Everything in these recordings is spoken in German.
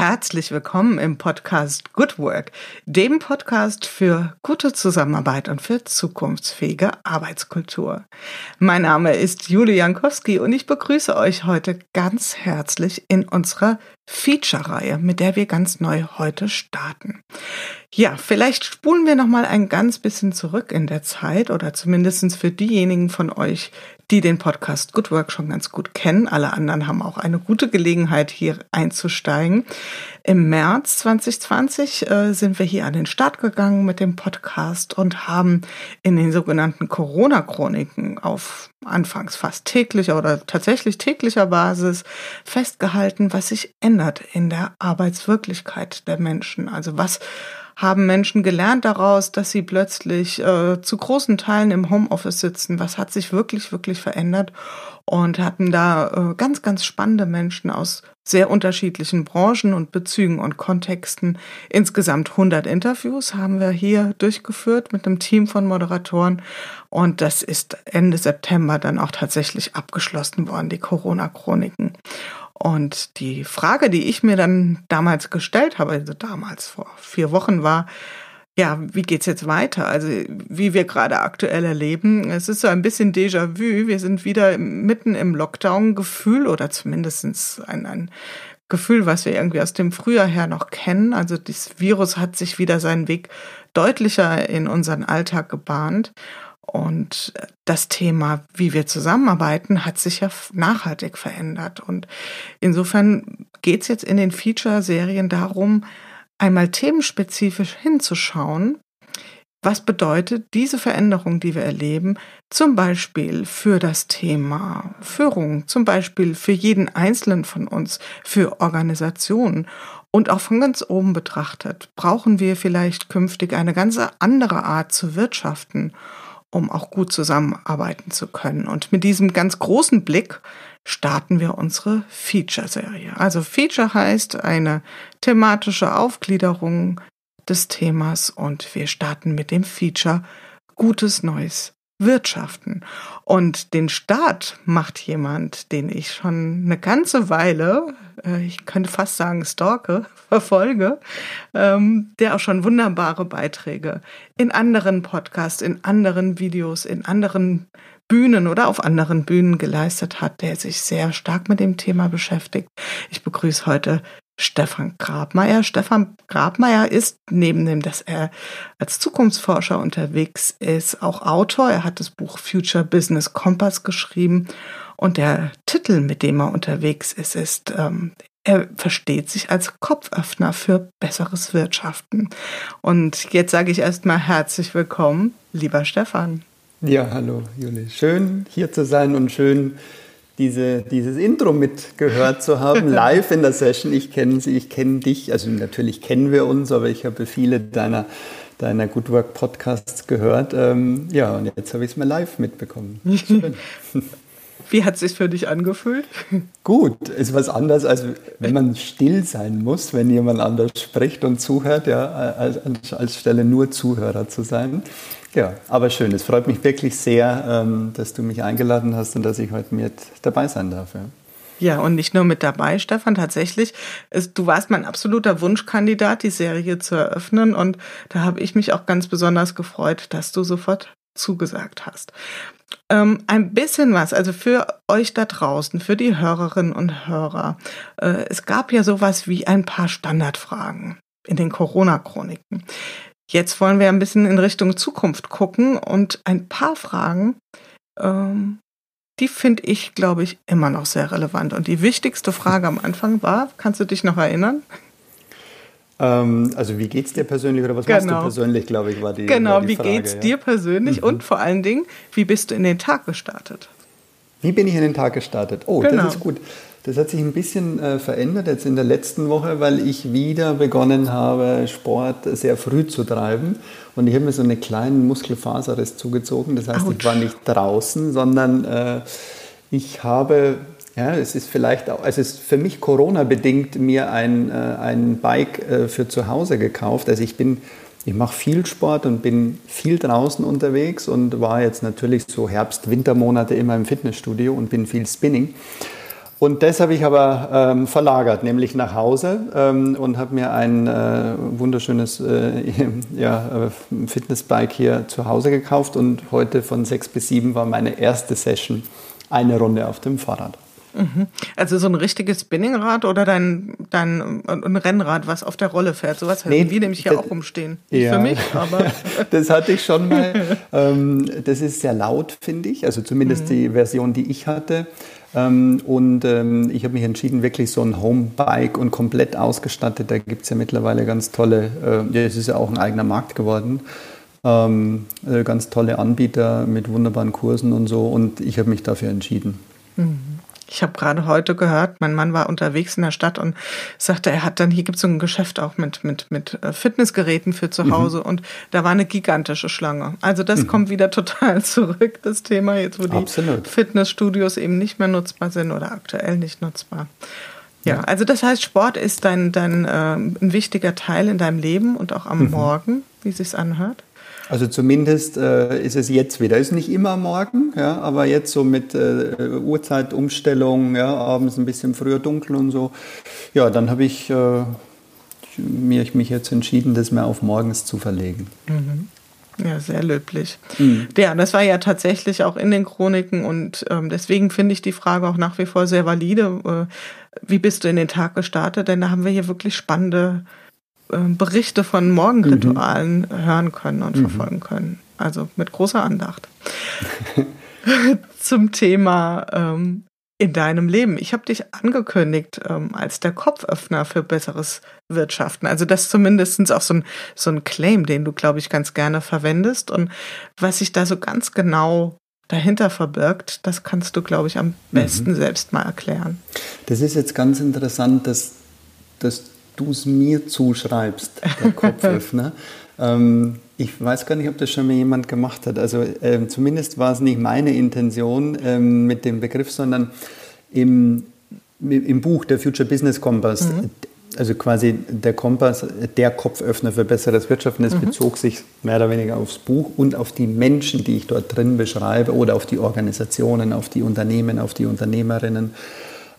Herzlich willkommen im Podcast Good Work, dem Podcast für gute Zusammenarbeit und für zukunftsfähige Arbeitskultur. Mein Name ist Julie Jankowski und ich begrüße euch heute ganz herzlich in unserer Feature-Reihe, mit der wir ganz neu heute starten. Ja, vielleicht spulen wir noch mal ein ganz bisschen zurück in der Zeit oder zumindestens für diejenigen von euch, die den Podcast Good Work schon ganz gut kennen. Alle anderen haben auch eine gute Gelegenheit, hier einzusteigen. Im März 2020 äh, sind wir hier an den Start gegangen mit dem Podcast und haben in den sogenannten Corona-Chroniken auf anfangs fast täglicher oder tatsächlich täglicher Basis festgehalten, was sich ändert in der Arbeitswirklichkeit der Menschen. Also was haben Menschen gelernt daraus, dass sie plötzlich äh, zu großen Teilen im Homeoffice sitzen? Was hat sich wirklich, wirklich verändert? Und hatten da äh, ganz, ganz spannende Menschen aus sehr unterschiedlichen Branchen und Bezügen und Kontexten. Insgesamt 100 Interviews haben wir hier durchgeführt mit einem Team von Moderatoren. Und das ist Ende September dann auch tatsächlich abgeschlossen worden, die Corona-Chroniken. Und die Frage, die ich mir dann damals gestellt habe, also damals vor vier Wochen war, ja, wie geht's jetzt weiter? Also, wie wir gerade aktuell erleben. Es ist so ein bisschen Déjà-vu. Wir sind wieder mitten im Lockdown-Gefühl oder zumindestens ein, ein Gefühl, was wir irgendwie aus dem Frühjahr her noch kennen. Also, das Virus hat sich wieder seinen Weg deutlicher in unseren Alltag gebahnt. Und das Thema, wie wir zusammenarbeiten, hat sich ja nachhaltig verändert. Und insofern geht es jetzt in den Feature-Serien darum, einmal themenspezifisch hinzuschauen, was bedeutet diese Veränderung, die wir erleben, zum Beispiel für das Thema Führung, zum Beispiel für jeden Einzelnen von uns, für Organisationen und auch von ganz oben betrachtet, brauchen wir vielleicht künftig eine ganz andere Art zu wirtschaften um auch gut zusammenarbeiten zu können. Und mit diesem ganz großen Blick starten wir unsere Feature-Serie. Also Feature heißt eine thematische Aufgliederung des Themas und wir starten mit dem Feature Gutes Neues wirtschaften. Und den Start macht jemand, den ich schon eine ganze Weile, äh, ich könnte fast sagen, stalke, verfolge, ähm, der auch schon wunderbare Beiträge in anderen Podcasts, in anderen Videos, in anderen Bühnen oder auf anderen Bühnen geleistet hat, der sich sehr stark mit dem Thema beschäftigt. Ich begrüße heute Stefan Grabmeier. Stefan Grabmeier ist neben dem, dass er als Zukunftsforscher unterwegs ist, auch Autor. Er hat das Buch Future Business Compass geschrieben und der Titel, mit dem er unterwegs ist, ist ähm, er versteht sich als Kopföffner für besseres Wirtschaften. Und jetzt sage ich erstmal herzlich willkommen, lieber Stefan. Ja, hallo Juli. Schön hier zu sein und schön diese, dieses Intro mitgehört zu haben, live in der Session. Ich kenne sie, ich kenne dich, also natürlich kennen wir uns, aber ich habe viele deiner, deiner Good Work Podcasts gehört. Ähm, ja, und jetzt habe ich es mal live mitbekommen. Wie hat es sich für dich angefühlt? Gut, ist was anderes, als wenn man still sein muss, wenn jemand anders spricht und zuhört, ja, als, als Stelle nur Zuhörer zu sein. Ja, aber schön. Es freut mich wirklich sehr, ähm, dass du mich eingeladen hast und dass ich heute mit dabei sein darf. Ja. Ja, und nicht nur mit dabei, Stefan, tatsächlich. Ist, du warst mein absoluter Wunschkandidat, die Serie zu eröffnen. Und da habe ich mich auch ganz besonders gefreut, dass du sofort zugesagt hast. Ähm, ein bisschen was, also für euch da draußen, für die Hörerinnen und Hörer. Äh, es gab ja sowas wie ein paar Standardfragen in den Corona-Chroniken. Jetzt wollen wir ein bisschen in Richtung Zukunft gucken und ein paar Fragen, ähm, die finde ich, glaube ich, immer noch sehr relevant. Und die wichtigste Frage am Anfang war, kannst du dich noch erinnern? Ähm, also wie geht es dir persönlich oder was genau. machst du genau. persönlich, glaube ich, war die Genau, war die wie geht es ja. dir persönlich mhm. und vor allen Dingen, wie bist du in den Tag gestartet? Wie bin ich in den Tag gestartet? Oh, genau. das ist gut. Das hat sich ein bisschen äh, verändert jetzt in der letzten Woche, weil ich wieder begonnen habe, Sport sehr früh zu treiben. Und ich habe mir so einen kleinen Muskelfaserriss zugezogen. Das heißt, Ouch. ich war nicht draußen, sondern äh, ich habe, ja, es ist vielleicht auch, es ist für mich Corona-bedingt mir ein, äh, ein Bike äh, für zu Hause gekauft. Also ich bin ich mache viel Sport und bin viel draußen unterwegs und war jetzt natürlich so Herbst-Wintermonate immer im Fitnessstudio und bin viel Spinning. Und das habe ich aber ähm, verlagert, nämlich nach Hause ähm, und habe mir ein äh, wunderschönes äh, ja, äh, Fitnessbike hier zu Hause gekauft und heute von sechs bis sieben war meine erste Session, eine Runde auf dem Fahrrad. Mhm. Also so ein richtiges Spinningrad oder dein, dein ein Rennrad, was auf der Rolle fährt. Sowas nee, wir nämlich hier auch rumstehen. Nicht ja, für mich, aber. das hatte ich schon mal. Ähm, das ist sehr laut, finde ich. Also zumindest mhm. die Version, die ich hatte. Ähm, und ähm, ich habe mich entschieden, wirklich so ein Homebike und komplett ausgestattet. Da gibt es ja mittlerweile ganz tolle, äh, ja, es ist ja auch ein eigener Markt geworden. Äh, ganz tolle Anbieter mit wunderbaren Kursen und so. Und ich habe mich dafür entschieden. Mhm. Ich habe gerade heute gehört, mein Mann war unterwegs in der Stadt und sagte, er hat dann, hier gibt es so ein Geschäft auch mit, mit, mit äh, Fitnessgeräten für zu mhm. Hause mhm. und da war eine gigantische Schlange. Also das mhm. kommt wieder total zurück, das Thema jetzt, wo die Absolut. Fitnessstudios eben nicht mehr nutzbar sind oder aktuell nicht nutzbar. Ja, ja. also das heißt, Sport ist dein, dein äh, ein wichtiger Teil in deinem Leben und auch am mhm. Morgen, wie es sich anhört. Also zumindest äh, ist es jetzt wieder. Ist nicht immer morgen, ja, aber jetzt so mit äh, Uhrzeitumstellung, ja, abends ein bisschen früher dunkel und so. Ja, dann habe ich äh, mir, mich jetzt entschieden, das mehr auf morgens zu verlegen. Mhm. Ja, sehr löblich. Mhm. Ja, das war ja tatsächlich auch in den Chroniken und ähm, deswegen finde ich die Frage auch nach wie vor sehr valide. Äh, wie bist du in den Tag gestartet? Denn da haben wir hier wirklich spannende Berichte von Morgenritualen mhm. hören können und mhm. verfolgen können. Also mit großer Andacht. Zum Thema ähm, in deinem Leben. Ich habe dich angekündigt ähm, als der Kopföffner für besseres Wirtschaften. Also das ist zumindest auch so ein, so ein Claim, den du, glaube ich, ganz gerne verwendest. Und was sich da so ganz genau dahinter verbirgt, das kannst du, glaube ich, am mhm. besten mhm. selbst mal erklären. Das ist jetzt ganz interessant, dass, dass du es mir zuschreibst, der Kopföffner. ähm, ich weiß gar nicht, ob das schon mal jemand gemacht hat. Also ähm, zumindest war es nicht meine Intention ähm, mit dem Begriff, sondern im, im Buch der Future Business Compass, mhm. also quasi der Kompass, der Kopföffner für besseres Wirtschaften, das mhm. bezog sich mehr oder weniger aufs Buch und auf die Menschen, die ich dort drin beschreibe oder auf die Organisationen, auf die Unternehmen, auf die Unternehmerinnen.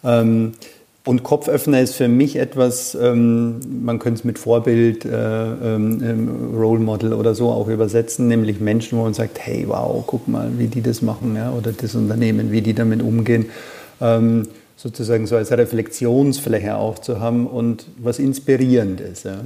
Ähm, und Kopföffner ist für mich etwas, ähm, man könnte es mit Vorbild, äh, ähm, ähm, Role Model oder so auch übersetzen, nämlich Menschen, wo man sagt, hey, wow, guck mal, wie die das machen, ja, oder das Unternehmen, wie die damit umgehen, ähm, sozusagen so als Reflexionsfläche auch zu haben und was inspirierend ist. Ja.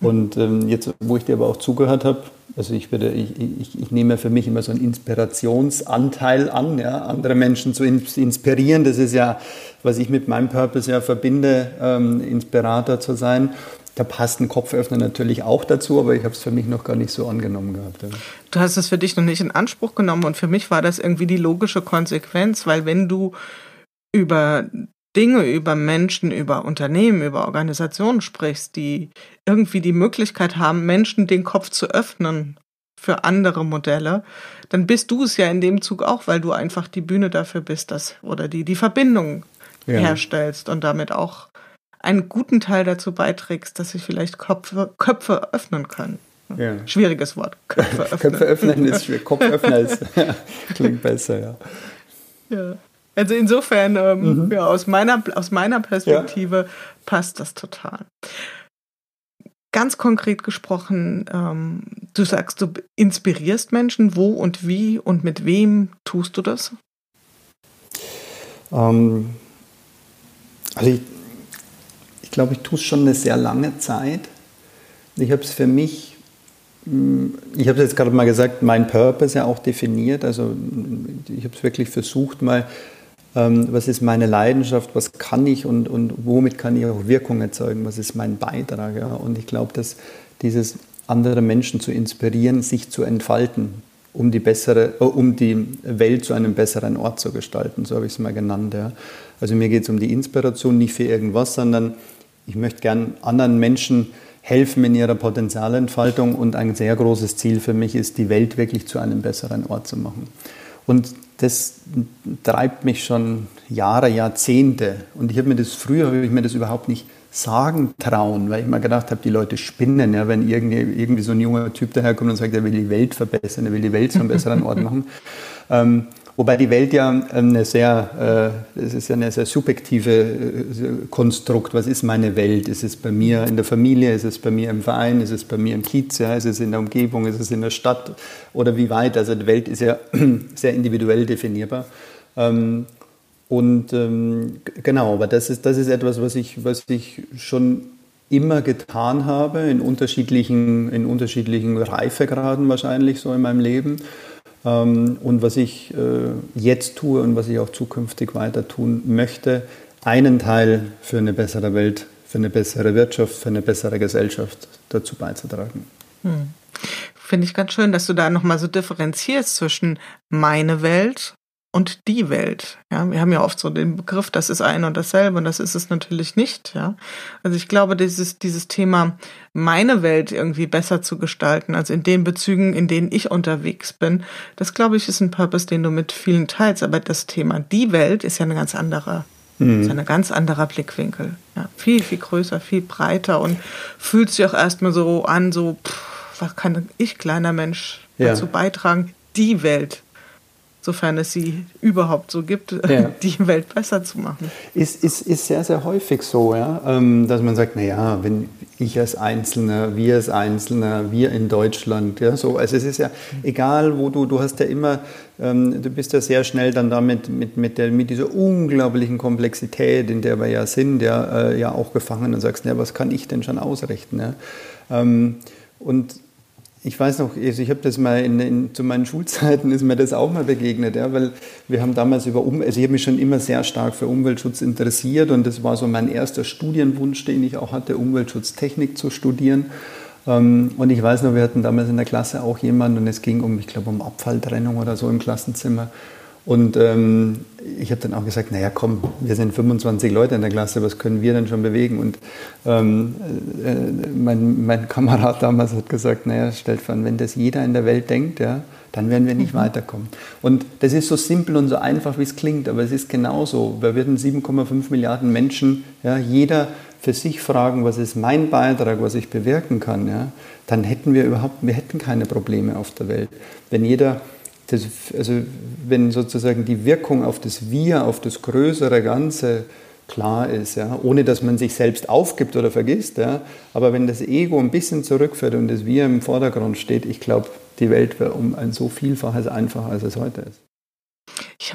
Und ähm, jetzt, wo ich dir aber auch zugehört habe, also ich, würde, ich, ich, ich nehme für mich immer so einen Inspirationsanteil an, ja, andere Menschen zu inspirieren. Das ist ja, was ich mit meinem Purpose ja verbinde, ähm, Inspirator zu sein. Da passt ein Kopföffner natürlich auch dazu, aber ich habe es für mich noch gar nicht so angenommen gehabt. Ja. Du hast es für dich noch nicht in Anspruch genommen und für mich war das irgendwie die logische Konsequenz, weil wenn du über Dinge, über Menschen, über Unternehmen, über Organisationen sprichst, die irgendwie die Möglichkeit haben, Menschen den Kopf zu öffnen für andere Modelle, dann bist du es ja in dem Zug auch, weil du einfach die Bühne dafür bist, dass, oder die, die Verbindung ja. herstellst und damit auch einen guten Teil dazu beiträgst, dass sich vielleicht Köpfe, Köpfe öffnen können. Ja. Schwieriges Wort. Köpfe öffnen. Köpfe öffnen ist schwierig. Kopföffner ist, klingt besser, ja. Ja. Also insofern, ähm, mhm. ja, aus meiner, aus meiner Perspektive passt das total. Ganz konkret gesprochen, ähm, du sagst, du inspirierst Menschen. Wo und wie und mit wem tust du das? Ähm, also ich, ich glaube, ich tue es schon eine sehr lange Zeit. Ich habe es für mich, hm, ich habe es jetzt gerade mal gesagt, mein Purpose ja auch definiert. Also ich habe es wirklich versucht, mal was ist meine Leidenschaft, was kann ich und, und womit kann ich auch Wirkung erzeugen, was ist mein Beitrag. Ja? Und ich glaube, dass dieses andere Menschen zu inspirieren, sich zu entfalten, um die, bessere, äh, um die Welt zu einem besseren Ort zu gestalten, so habe ich es mal genannt. Ja? Also mir geht es um die Inspiration, nicht für irgendwas, sondern ich möchte gern anderen Menschen helfen in ihrer Potenzialentfaltung und ein sehr großes Ziel für mich ist, die Welt wirklich zu einem besseren Ort zu machen. Und das treibt mich schon Jahre, Jahrzehnte. Und ich habe mir das früher habe ich mir das überhaupt nicht sagen trauen, weil ich mal gedacht habe, die Leute spinnen, ja, wenn irgendwie, irgendwie so ein junger Typ daherkommt und sagt, er will die Welt verbessern, er will die Welt zu einem besseren Ort machen. Ähm, wobei die Welt ja eine sehr, äh, es ist ja eine sehr subjektive äh, Konstrukt. Was ist meine Welt? Ist es bei mir in der Familie? Ist es bei mir im Verein? Ist es bei mir im Kiez? Ja? Ist es in der Umgebung? Ist es in der Stadt? Oder wie weit? Also die Welt ist ja sehr individuell definierbar. Ähm, und ähm, genau, aber das ist, das ist etwas, was ich, was ich schon immer getan habe, in unterschiedlichen, in unterschiedlichen Reifegraden wahrscheinlich so in meinem Leben. Ähm, und was ich äh, jetzt tue und was ich auch zukünftig weiter tun möchte, einen Teil für eine bessere Welt, für eine bessere Wirtschaft, für eine bessere Gesellschaft dazu beizutragen. Hm. Finde ich ganz schön, dass du da nochmal so differenzierst zwischen meine Welt und die Welt. Ja, wir haben ja oft so den Begriff, das ist ein und dasselbe und das ist es natürlich nicht. Ja, also ich glaube, dieses dieses Thema meine Welt irgendwie besser zu gestalten, also in den Bezügen, in denen ich unterwegs bin, das glaube ich ist ein Purpose, den du mit vielen teilst. Aber das Thema die Welt ist ja eine ganz andere. Mhm. Ist ein ganz anderer Blickwinkel. Ja, viel, viel größer, viel breiter und fühlt sich auch erstmal so an, so, pff, was kann ich, kleiner Mensch, dazu ja. beitragen, die Welt sofern es sie überhaupt so gibt, ja. die Welt besser zu machen. Ist, ist, ist sehr, sehr häufig so, ja? Ähm, dass man sagt, naja, wenn ich als Einzelner, wir als Einzelner, wir in Deutschland, ja, so, also es ist ja egal, wo du, du hast ja immer, ähm, du bist ja sehr schnell dann damit mit, mit, der, mit dieser unglaublichen Komplexität, in der wir ja sind, ja, äh, ja auch gefangen und sagst, ja, was kann ich denn schon ausrichten? Ja? Ähm, und ich weiß noch, also ich habe das mal in, in, zu meinen Schulzeiten ist mir das auch mal begegnet, ja, weil wir haben damals über um, also ich habe mich schon immer sehr stark für Umweltschutz interessiert und das war so mein erster Studienwunsch, den ich auch hatte, Umweltschutztechnik zu studieren. Ähm, und ich weiß noch, wir hatten damals in der Klasse auch jemanden und es ging um, ich glaube, um Abfalltrennung oder so im Klassenzimmer. Und ähm, ich habe dann auch gesagt, naja, komm, wir sind 25 Leute in der Klasse, was können wir denn schon bewegen? Und ähm, äh, mein, mein, Kamerad damals hat gesagt, naja, stellt vor, wenn das jeder in der Welt denkt, ja, dann werden wir nicht mhm. weiterkommen. Und das ist so simpel und so einfach, wie es klingt, aber es ist genauso. Wir würden 7,5 Milliarden Menschen, ja, jeder für sich fragen, was ist mein Beitrag, was ich bewirken kann, ja, dann hätten wir überhaupt, wir hätten keine Probleme auf der Welt. Wenn jeder das, also wenn sozusagen die Wirkung auf das Wir, auf das größere Ganze klar ist, ja, ohne dass man sich selbst aufgibt oder vergisst, ja, aber wenn das Ego ein bisschen zurückfährt und das Wir im Vordergrund steht, ich glaube, die Welt wäre um ein so Vielfaches einfacher, als es heute ist.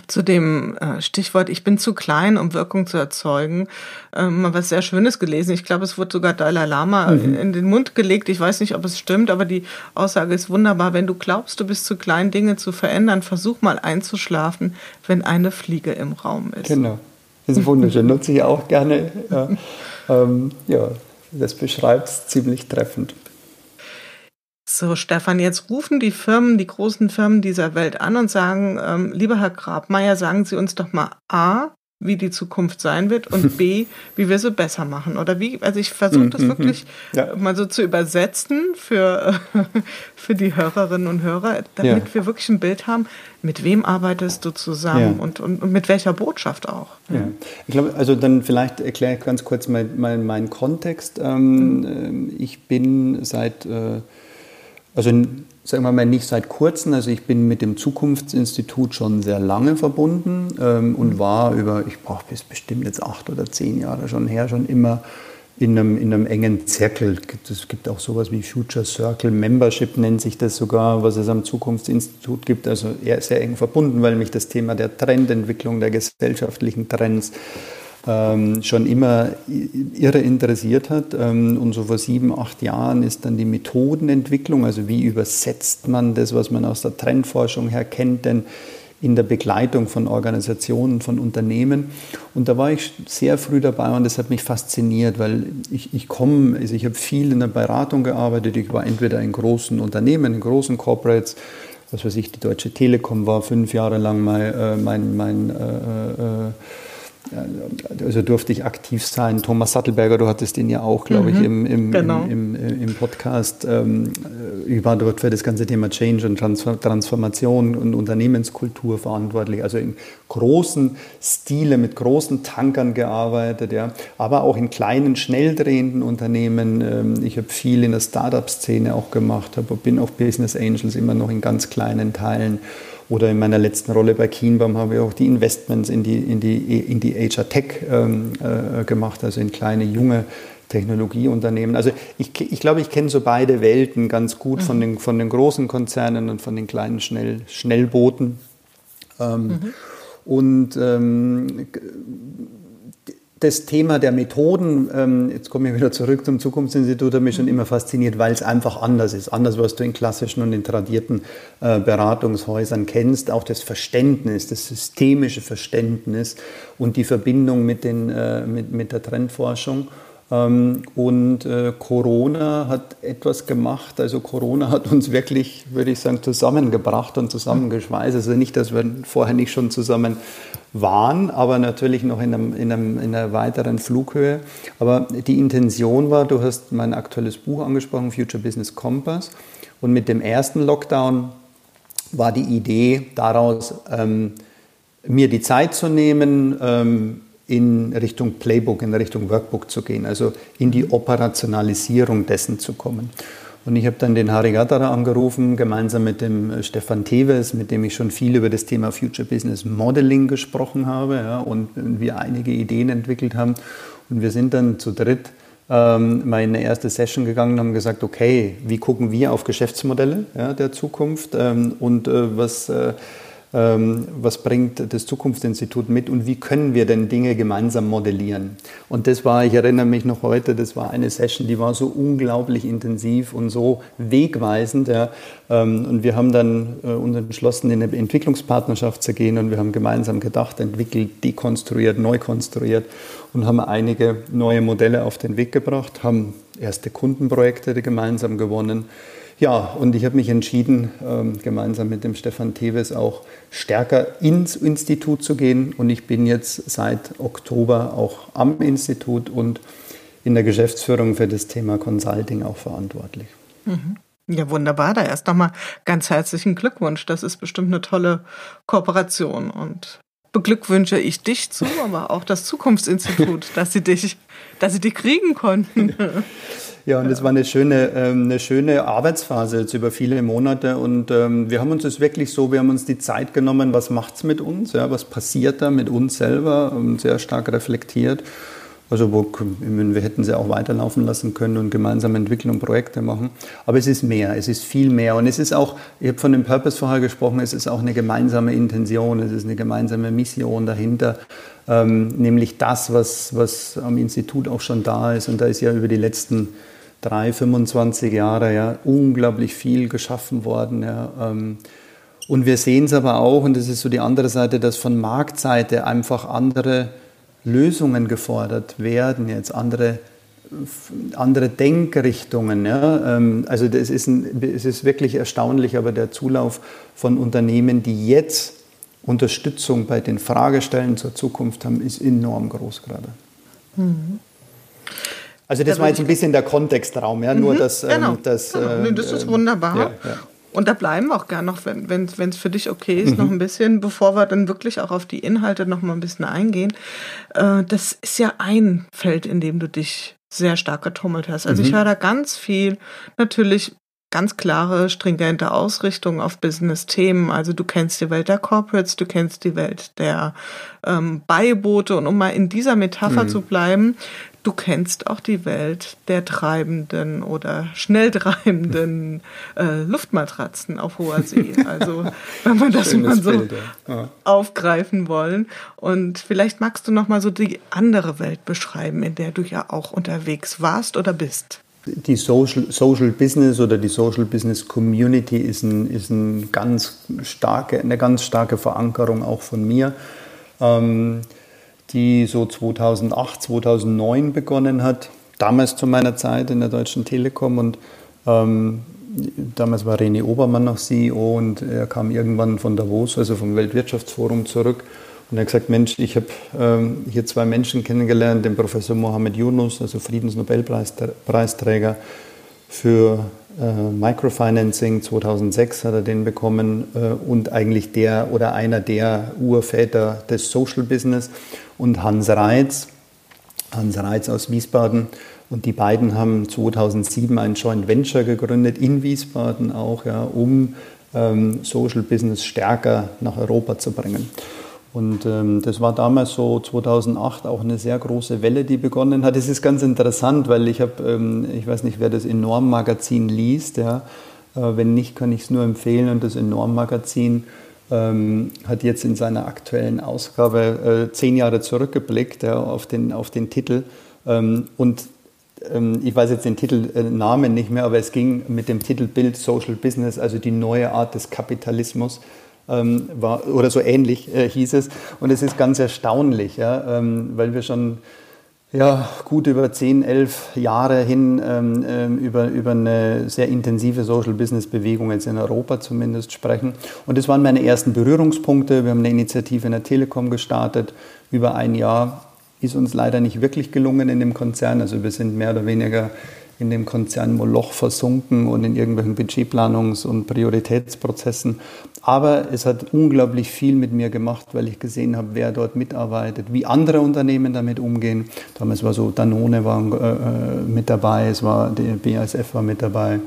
Zu dem äh, Stichwort, ich bin zu klein, um Wirkung zu erzeugen, ähm, mal was sehr Schönes gelesen. Ich glaube, es wurde sogar Dalai Lama mhm. in den Mund gelegt. Ich weiß nicht, ob es stimmt, aber die Aussage ist wunderbar. Wenn du glaubst, du bist zu klein, Dinge zu verändern, versuch mal einzuschlafen, wenn eine Fliege im Raum ist. Genau. Das ist wunderschön. Nutze ich auch gerne. Ja, ähm, ja das beschreibt es ziemlich treffend. So, Stefan, jetzt rufen die Firmen, die großen Firmen dieser Welt an und sagen, ähm, lieber Herr Grabmeier, sagen Sie uns doch mal A, wie die Zukunft sein wird und B, wie wir sie besser machen. Oder wie, also ich versuche das mhm, mhm, wirklich ja. mal so zu übersetzen für, für die Hörerinnen und Hörer, damit ja. wir wirklich ein Bild haben, mit wem arbeitest du zusammen ja. und, und, und, mit welcher Botschaft auch. Ja. Ich glaube, also dann vielleicht erkläre ich ganz kurz meinen mein, mein Kontext. Ähm, mhm. Ich bin seit äh, also sagen wir mal nicht seit kurzem, also ich bin mit dem Zukunftsinstitut schon sehr lange verbunden ähm, und war über, ich brauche bis bestimmt jetzt acht oder zehn Jahre schon her, schon immer in einem, in einem engen Zirkel. Es gibt auch sowas wie Future Circle Membership, nennt sich das sogar, was es am Zukunftsinstitut gibt. Also eher sehr eng verbunden, weil mich das Thema der Trendentwicklung, der gesellschaftlichen Trends ähm, schon immer irre interessiert hat. Ähm, und so vor sieben, acht Jahren ist dann die Methodenentwicklung, also wie übersetzt man das, was man aus der Trendforschung her kennt, denn in der Begleitung von Organisationen, von Unternehmen. Und da war ich sehr früh dabei und das hat mich fasziniert, weil ich, ich komme, also ich habe viel in der Beratung gearbeitet. Ich war entweder in großen Unternehmen, in großen Corporates, was weiß ich, die Deutsche Telekom war fünf Jahre lang mein, äh, mein, mein äh, äh, also durfte ich aktiv sein. Thomas Sattelberger, du hattest ihn ja auch, glaube mhm, ich, im, im, genau. im, im, im, Podcast. Ähm, ich war dort für das ganze Thema Change und Transformation und Unternehmenskultur verantwortlich. Also in großen Stile, mit großen Tankern gearbeitet, ja. aber auch in kleinen, schnell drehenden Unternehmen. Ähm, ich habe viel in der Startup-Szene auch gemacht, hab, bin auch Business Angels immer noch in ganz kleinen Teilen. Oder in meiner letzten Rolle bei Kienbaum habe ich auch die Investments in die, in die, in die HR Tech ähm, äh, gemacht, also in kleine, junge Technologieunternehmen. Also ich, ich glaube, ich kenne so beide Welten ganz gut mhm. von, den, von den großen Konzernen und von den kleinen Schnell, Schnellbooten. Ähm, mhm. Und ähm, das Thema der Methoden, ähm, jetzt komme ich wieder zurück zum Zukunftsinstitut, hat mich schon immer fasziniert, weil es einfach anders ist. Anders, was du in klassischen und in tradierten äh, Beratungshäusern kennst. Auch das Verständnis, das systemische Verständnis und die Verbindung mit, den, äh, mit, mit der Trendforschung. Ähm, und äh, Corona hat etwas gemacht. Also Corona hat uns wirklich, würde ich sagen, zusammengebracht und zusammengeschweißt. Also nicht, dass wir vorher nicht schon zusammen waren, aber natürlich noch in, einem, in, einem, in einer weiteren Flughöhe. Aber die Intention war, du hast mein aktuelles Buch angesprochen, Future Business Compass. Und mit dem ersten Lockdown war die Idee daraus, ähm, mir die Zeit zu nehmen, ähm, in Richtung Playbook, in Richtung Workbook zu gehen, also in die Operationalisierung dessen zu kommen. Und ich habe dann den Harry Gattara angerufen, gemeinsam mit dem äh, Stefan Teves, mit dem ich schon viel über das Thema Future Business Modeling gesprochen habe ja, und wir einige Ideen entwickelt haben. Und wir sind dann zu dritt ähm, mal in eine erste Session gegangen und haben gesagt, okay, wie gucken wir auf Geschäftsmodelle ja, der Zukunft ähm, und äh, was... Äh, was bringt das Zukunftsinstitut mit und wie können wir denn Dinge gemeinsam modellieren. Und das war, ich erinnere mich noch heute, das war eine Session, die war so unglaublich intensiv und so wegweisend. Ja. Ähm, und wir haben dann äh, uns entschlossen, in eine Entwicklungspartnerschaft zu gehen und wir haben gemeinsam gedacht, entwickelt, dekonstruiert, neu konstruiert und haben einige neue Modelle auf den Weg gebracht, haben erste Kundenprojekte gemeinsam gewonnen ja, und ich habe mich entschieden, ähm, gemeinsam mit dem Stefan Teves auch stärker ins Institut zu gehen. Und ich bin jetzt seit Oktober auch am Institut und in der Geschäftsführung für das Thema Consulting auch verantwortlich. Mhm. Ja, wunderbar. Da erst nochmal ganz herzlichen Glückwunsch. Das ist bestimmt eine tolle Kooperation und beglückwünsche ich dich zu, aber auch das Zukunftsinstitut, dass sie dich, dass sie dich kriegen konnten. Ja, und es war eine schöne, ähm, eine schöne Arbeitsphase jetzt über viele Monate. Und ähm, wir haben uns das wirklich so, wir haben uns die Zeit genommen, was macht es mit uns, ja, was passiert da mit uns selber, und sehr stark reflektiert. Also wo, wir hätten sie auch weiterlaufen lassen können und gemeinsam entwickeln und Projekte machen. Aber es ist mehr, es ist viel mehr. Und es ist auch, ich habe von dem Purpose vorher gesprochen, es ist auch eine gemeinsame Intention, es ist eine gemeinsame Mission dahinter. Ähm, nämlich das, was, was am Institut auch schon da ist. Und da ist ja über die letzten drei, 25 Jahre ja unglaublich viel geschaffen worden. Ja. Ähm, und wir sehen es aber auch, und das ist so die andere Seite, dass von Marktseite einfach andere Lösungen gefordert werden, jetzt andere, andere Denkrichtungen. Ja. Ähm, also das ist ein, es ist wirklich erstaunlich, aber der Zulauf von Unternehmen, die jetzt Unterstützung bei den Fragestellen zur Zukunft haben, ist enorm groß gerade. Mhm. Also das da war jetzt ein bisschen der Kontextraum, ja, nur mhm, dass... Ähm, genau, das, genau. Nee, das ist äh, wunderbar. Ja, ja. Und da bleiben wir auch gerne noch, wenn es wenn, für dich okay ist, mhm. noch ein bisschen, bevor wir dann wirklich auch auf die Inhalte noch mal ein bisschen eingehen. Äh, das ist ja ein Feld, in dem du dich sehr stark getummelt hast. Also mhm. ich höre da ganz viel, natürlich ganz klare, stringente Ausrichtung auf Business-Themen. Also du kennst die Welt der Corporates, du kennst die Welt der ähm, Beiboote. Und um mal in dieser Metapher mhm. zu bleiben, du kennst auch die Welt der treibenden oder schnell treibenden äh, Luftmatratzen auf hoher See. Also wenn wir das mal so ja. aufgreifen wollen. Und vielleicht magst du noch mal so die andere Welt beschreiben, in der du ja auch unterwegs warst oder bist. Die Social, Social Business oder die Social Business Community ist, ein, ist ein ganz starke, eine ganz starke Verankerung auch von mir. Ähm, die so 2008, 2009 begonnen hat. Damals zu meiner Zeit in der Deutschen Telekom. Und ähm, damals war René Obermann noch CEO und er kam irgendwann von Davos, also vom Weltwirtschaftsforum zurück. Und er hat gesagt, Mensch, ich habe ähm, hier zwei Menschen kennengelernt, den Professor Mohammed Yunus, also Friedensnobelpreisträger für äh, Microfinancing. 2006 hat er den bekommen äh, und eigentlich der oder einer der Urväter des Social Business und Hans Reitz, Hans Reitz aus Wiesbaden. Und die beiden haben 2007 ein Joint Venture gegründet, in Wiesbaden auch, ja, um ähm, Social Business stärker nach Europa zu bringen. Und ähm, das war damals so 2008 auch eine sehr große Welle, die begonnen hat. Es ist ganz interessant, weil ich habe, ähm, ich weiß nicht, wer das Enorm-Magazin liest, ja. Äh, wenn nicht, kann ich es nur empfehlen. Und das Enorm-Magazin ähm, hat jetzt in seiner aktuellen Ausgabe äh, zehn Jahre zurückgeblickt ja, auf, den, auf den Titel. Ähm, und ähm, ich weiß jetzt den Titelnamen äh, nicht mehr, aber es ging mit dem Titel Build Social Business, also die neue Art des Kapitalismus ähm, war, oder so ähnlich äh, hieß es. Und es ist ganz erstaunlich, ja, ähm, weil wir schon ja, gut über 10, 11 Jahre hin ähm, ähm, über, über eine sehr intensive Social Business Bewegung jetzt in Europa zumindest sprechen. Und das waren meine ersten Berührungspunkte. Wir haben eine Initiative in der Telekom gestartet. Über ein Jahr ist uns leider nicht wirklich gelungen in dem Konzern. Also wir sind mehr oder weniger in dem Konzern Moloch versunken und in irgendwelchen Budgetplanungs- und Prioritätsprozessen. Aber es hat unglaublich viel mit mir gemacht, weil ich gesehen habe, wer dort mitarbeitet, wie andere Unternehmen damit umgehen. Damals war so Danone war äh, äh mit dabei, es war der BASF war mit dabei,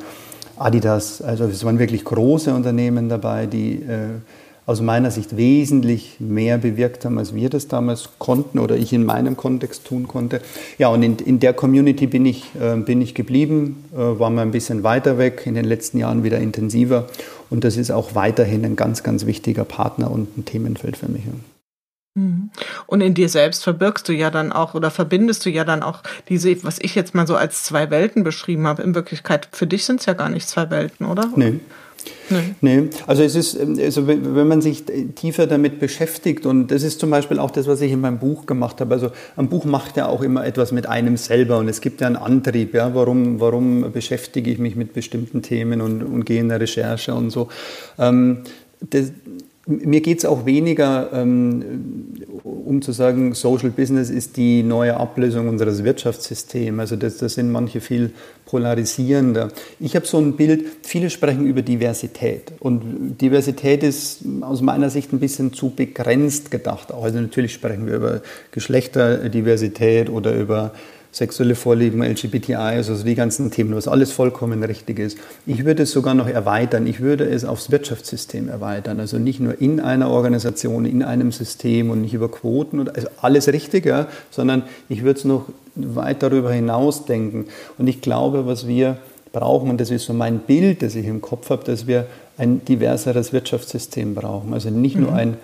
Adidas. Also es waren wirklich große Unternehmen dabei, die äh, aus meiner Sicht wesentlich mehr bewirkt haben, als wir das damals konnten oder ich in meinem Kontext tun konnte. Ja, und in, in der Community bin ich, äh, bin ich geblieben, äh, war mal ein bisschen weiter weg, in den letzten Jahren wieder intensiver. Und das ist auch weiterhin ein ganz, ganz wichtiger Partner und ein Themenfeld für mich. Mhm. Und in dir selbst verbirgst du ja dann auch oder verbindest du ja dann auch diese, was ich jetzt mal so als zwei Welten beschrieben habe. In Wirklichkeit, für dich sind es ja gar nicht zwei Welten, oder? Nee. Nee. nee. Also es ist, ähm, also wenn man sich tiefer damit beschäftigt und das ist zum Beispiel auch das, was ich in meinem Buch gemacht habe. Also ein Buch macht ja auch immer etwas mit einem selber und es gibt ja einen Antrieb, ja, warum, warum beschäftige ich mich mit bestimmten Themen und, und gehe in der Recherche und so. Ähm, das, mir geht es auch weniger ähm, um zu sagen, Social Business ist die neue Ablösung unseres Wirtschaftssystems. Also das, das sind manche viel polarisierender. Ich habe so ein Bild, viele sprechen über Diversität. Und Diversität ist aus meiner Sicht ein bisschen zu begrenzt gedacht. Also natürlich sprechen wir über Geschlechterdiversität oder über sexuelle Vorlieben, LGBTI, also die ganzen Themen, was alles vollkommen richtig ist. Ich würde es sogar noch erweitern. Ich würde es aufs Wirtschaftssystem erweitern. Also nicht nur in einer Organisation, in einem System und nicht über Quoten oder also alles richtig, ja, sondern ich würde es noch weit darüber hinaus denken. Und ich glaube, was wir brauchen, und das ist so mein Bild, das ich im Kopf habe, dass wir ein diverseres Wirtschaftssystem brauchen. Also nicht nur mhm. ein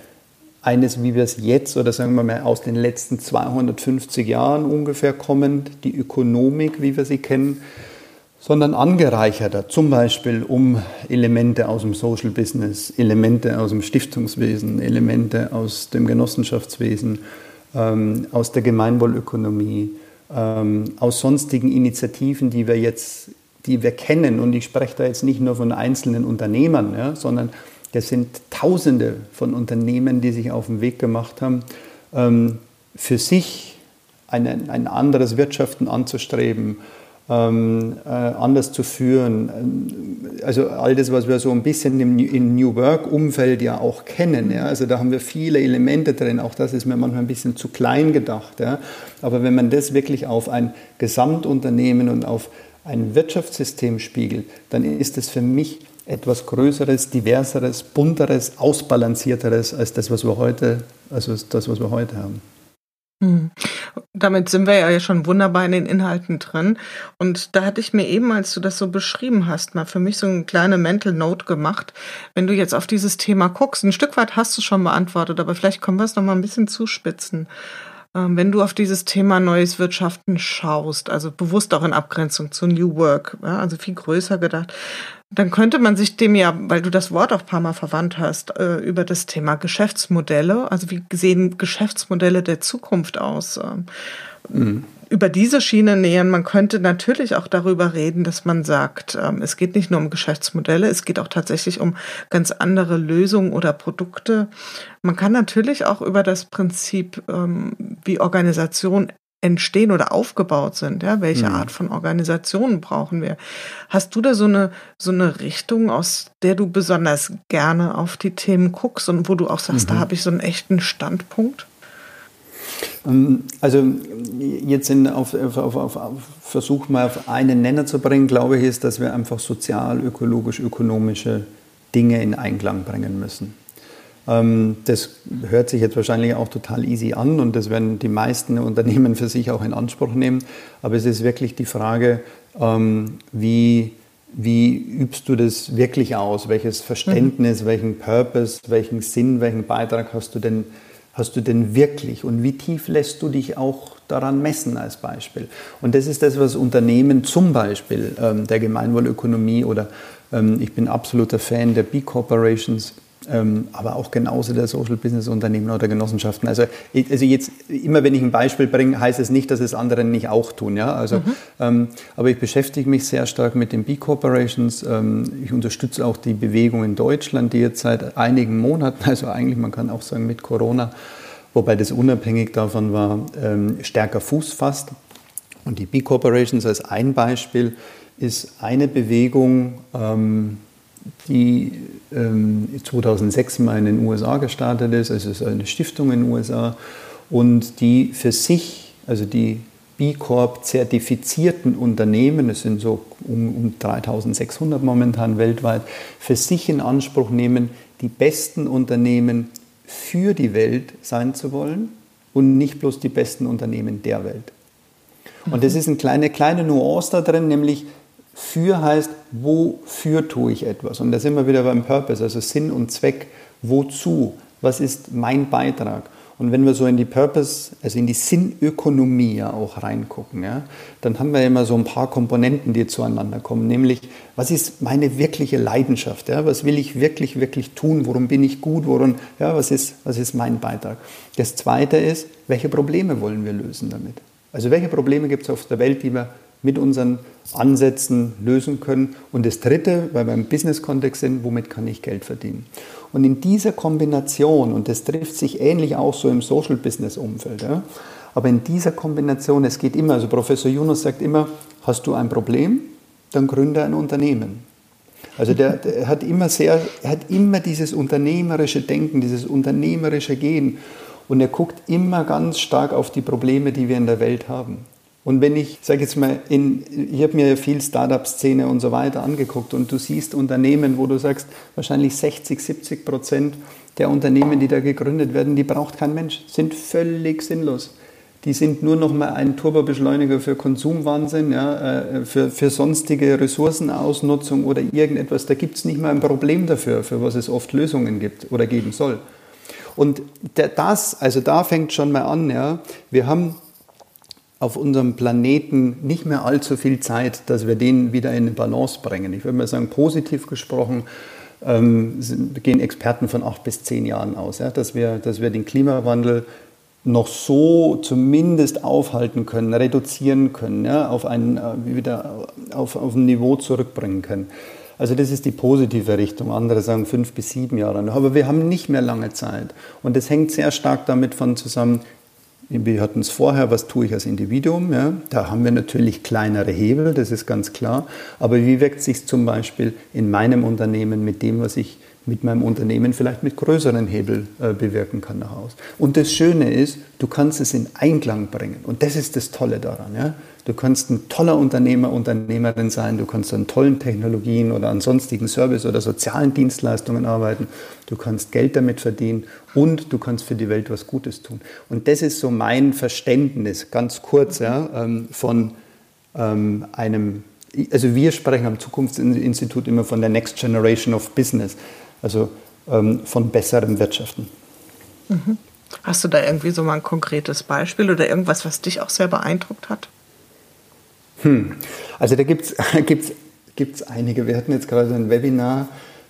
eines, wie wir es jetzt oder sagen wir mal aus den letzten 250 Jahren ungefähr kommend, die Ökonomik, wie wir sie kennen, sondern angereicherter, zum Beispiel um Elemente aus dem Social Business, Elemente aus dem Stiftungswesen, Elemente aus dem Genossenschaftswesen, ähm, aus der Gemeinwohlökonomie, ähm, aus sonstigen Initiativen, die wir jetzt, die wir kennen. Und ich spreche da jetzt nicht nur von einzelnen Unternehmern, ja, sondern das sind Tausende von Unternehmen, die sich auf den Weg gemacht haben, ähm, für sich eine, ein anderes Wirtschaften anzustreben, ähm, äh, anders zu führen. Also all das, was wir so ein bisschen im, im New Work-Umfeld ja auch kennen. Ja? Also da haben wir viele Elemente drin. Auch das ist mir manchmal ein bisschen zu klein gedacht. Ja? Aber wenn man das wirklich auf ein Gesamtunternehmen und auf ein Wirtschaftssystem spiegelt, dann ist es für mich etwas Größeres, Diverseres, Bunteres, Ausbalancierteres als das, was wir heute, also das, was wir heute haben. Hm. Damit sind wir ja schon wunderbar in den Inhalten drin. Und da hatte ich mir eben, als du das so beschrieben hast, mal für mich so eine kleine Mental Note gemacht. Wenn du jetzt auf dieses Thema guckst, ein Stück weit hast du schon beantwortet, aber vielleicht können wir es noch mal ein bisschen zuspitzen. Ähm, wenn du auf dieses Thema neues Wirtschaften schaust, also bewusst auch in Abgrenzung zu New Work, also viel größer gedacht, dann könnte man sich dem ja, weil du das Wort auch ein paar Mal verwandt hast, äh, über das Thema Geschäftsmodelle, also wie sehen Geschäftsmodelle der Zukunft aus? Ähm, mhm. über diese Schiene nähern. Man könnte natürlich auch darüber reden, dass man sagt, ähm, es geht nicht nur um Geschäftsmodelle, es geht auch tatsächlich um ganz andere Lösungen oder Produkte. Man kann natürlich auch über das Prinzip, ähm, wie Organisation entstehen oder aufgebaut sind. Ja, welche mhm. Art von Organisationen brauchen wir? Hast du da so eine so eine Richtung, aus der du besonders gerne auf die Themen guckst und wo du auch sagst, mhm. da habe ich so einen echten Standpunkt? Ähm, also jetzt in, auf, auf, auf, auf Versuch mal auf einen Nenner zu bringen, glaube ich, ist, dass wir einfach sozial, ökologisch, ökonomische Dinge in Einklang bringen müssen. Ähm, das hört sich jetzt wahrscheinlich auch total easy an und das werden die meisten Unternehmen für sich auch in Anspruch nehmen. Aber es ist wirklich die Frage, ähm, wie, wie übst du das wirklich aus? Welches Verständnis, mhm. welchen Purpose, welchen Sinn, welchen Beitrag hast du denn, hast du denn wirklich? Und wie tief lässt du dich auch daran messen als Beispiel? Und das ist das, was Unternehmen zum Beispiel ähm, der Gemeinwohlökonomie oder ich bin absoluter Fan der B-Corporations ähm, aber auch genauso der Social Business Unternehmen oder Genossenschaften. Also, also jetzt immer, wenn ich ein Beispiel bringe, heißt es nicht, dass es andere nicht auch tun. Ja? Also, mhm. ähm, aber ich beschäftige mich sehr stark mit den B Corporations. Ähm, ich unterstütze auch die Bewegung in Deutschland, die jetzt seit einigen Monaten, also eigentlich man kann auch sagen mit Corona, wobei das unabhängig davon war, ähm, stärker Fuß fasst. Und die B Corporations als ein Beispiel ist eine Bewegung, ähm, die ähm, 2006 mal in den USA gestartet ist. Also es ist eine Stiftung in den USA und die für sich, also die B Corp zertifizierten Unternehmen, es sind so um, um 3600 momentan weltweit, für sich in Anspruch nehmen, die besten Unternehmen für die Welt sein zu wollen und nicht bloß die besten Unternehmen der Welt. Und das ist eine kleine, kleine Nuance da drin, nämlich für heißt, wofür tue ich etwas? Und da sind wir wieder beim Purpose, also Sinn und Zweck. Wozu? Was ist mein Beitrag? Und wenn wir so in die Purpose, also in die Sinnökonomie ja auch reingucken, ja, dann haben wir immer so ein paar Komponenten, die zueinander kommen. Nämlich, was ist meine wirkliche Leidenschaft? Ja? Was will ich wirklich, wirklich tun? Worum bin ich gut? Worum, ja, was, ist, was ist mein Beitrag? Das Zweite ist, welche Probleme wollen wir lösen damit? Also welche Probleme gibt es auf der Welt, die wir mit unseren Ansätzen lösen können. Und das Dritte, weil wir im Business-Kontext sind, womit kann ich Geld verdienen? Und in dieser Kombination, und das trifft sich ähnlich auch so im Social-Business-Umfeld, ja, aber in dieser Kombination, es geht immer, also Professor Yunus sagt immer, hast du ein Problem, dann gründe ein Unternehmen. Also der, der, hat immer sehr, hat immer dieses unternehmerische Denken, dieses unternehmerische Gehen und er guckt immer ganz stark auf die Probleme, die wir in der Welt haben. Und wenn ich, sage jetzt mal, in, ich habe mir ja viel Startup-Szene und so weiter angeguckt und du siehst Unternehmen, wo du sagst, wahrscheinlich 60, 70 Prozent der Unternehmen, die da gegründet werden, die braucht kein Mensch, sind völlig sinnlos. Die sind nur noch mal ein Turbobeschleuniger für Konsumwahnsinn, ja, äh, für, für sonstige Ressourcenausnutzung oder irgendetwas. Da gibt es nicht mal ein Problem dafür, für was es oft Lösungen gibt oder geben soll. Und das, also da fängt schon mal an, ja. Wir haben auf unserem Planeten nicht mehr allzu viel Zeit, dass wir den wieder in Balance bringen. Ich würde mal sagen, positiv gesprochen, ähm, gehen Experten von acht bis zehn Jahren aus, ja, dass, wir, dass wir den Klimawandel noch so zumindest aufhalten können, reduzieren können, ja, auf, ein, äh, wieder auf, auf ein Niveau zurückbringen können. Also das ist die positive Richtung. Andere sagen fünf bis sieben Jahre. Aber wir haben nicht mehr lange Zeit. Und das hängt sehr stark damit von zusammen, wir hatten es vorher, was tue ich als Individuum? Ja? Da haben wir natürlich kleinere Hebel, das ist ganz klar. Aber wie wirkt sich zum Beispiel in meinem Unternehmen mit dem, was ich mit meinem Unternehmen vielleicht mit größeren Hebel äh, bewirken kann nach Hause? Und das Schöne ist, du kannst es in Einklang bringen. Und das ist das Tolle daran. Ja? Du kannst ein toller Unternehmer, Unternehmerin sein, du kannst an tollen Technologien oder an sonstigen Service- oder sozialen Dienstleistungen arbeiten, du kannst Geld damit verdienen und du kannst für die Welt was Gutes tun. Und das ist so mein Verständnis, ganz kurz, ja, ähm, von ähm, einem, also wir sprechen am Zukunftsinstitut immer von der Next Generation of Business, also ähm, von besserem Wirtschaften. Mhm. Hast du da irgendwie so mal ein konkretes Beispiel oder irgendwas, was dich auch sehr beeindruckt hat? Hm. Also da gibt es gibt's, gibt's einige. Wir hatten jetzt gerade ein Webinar,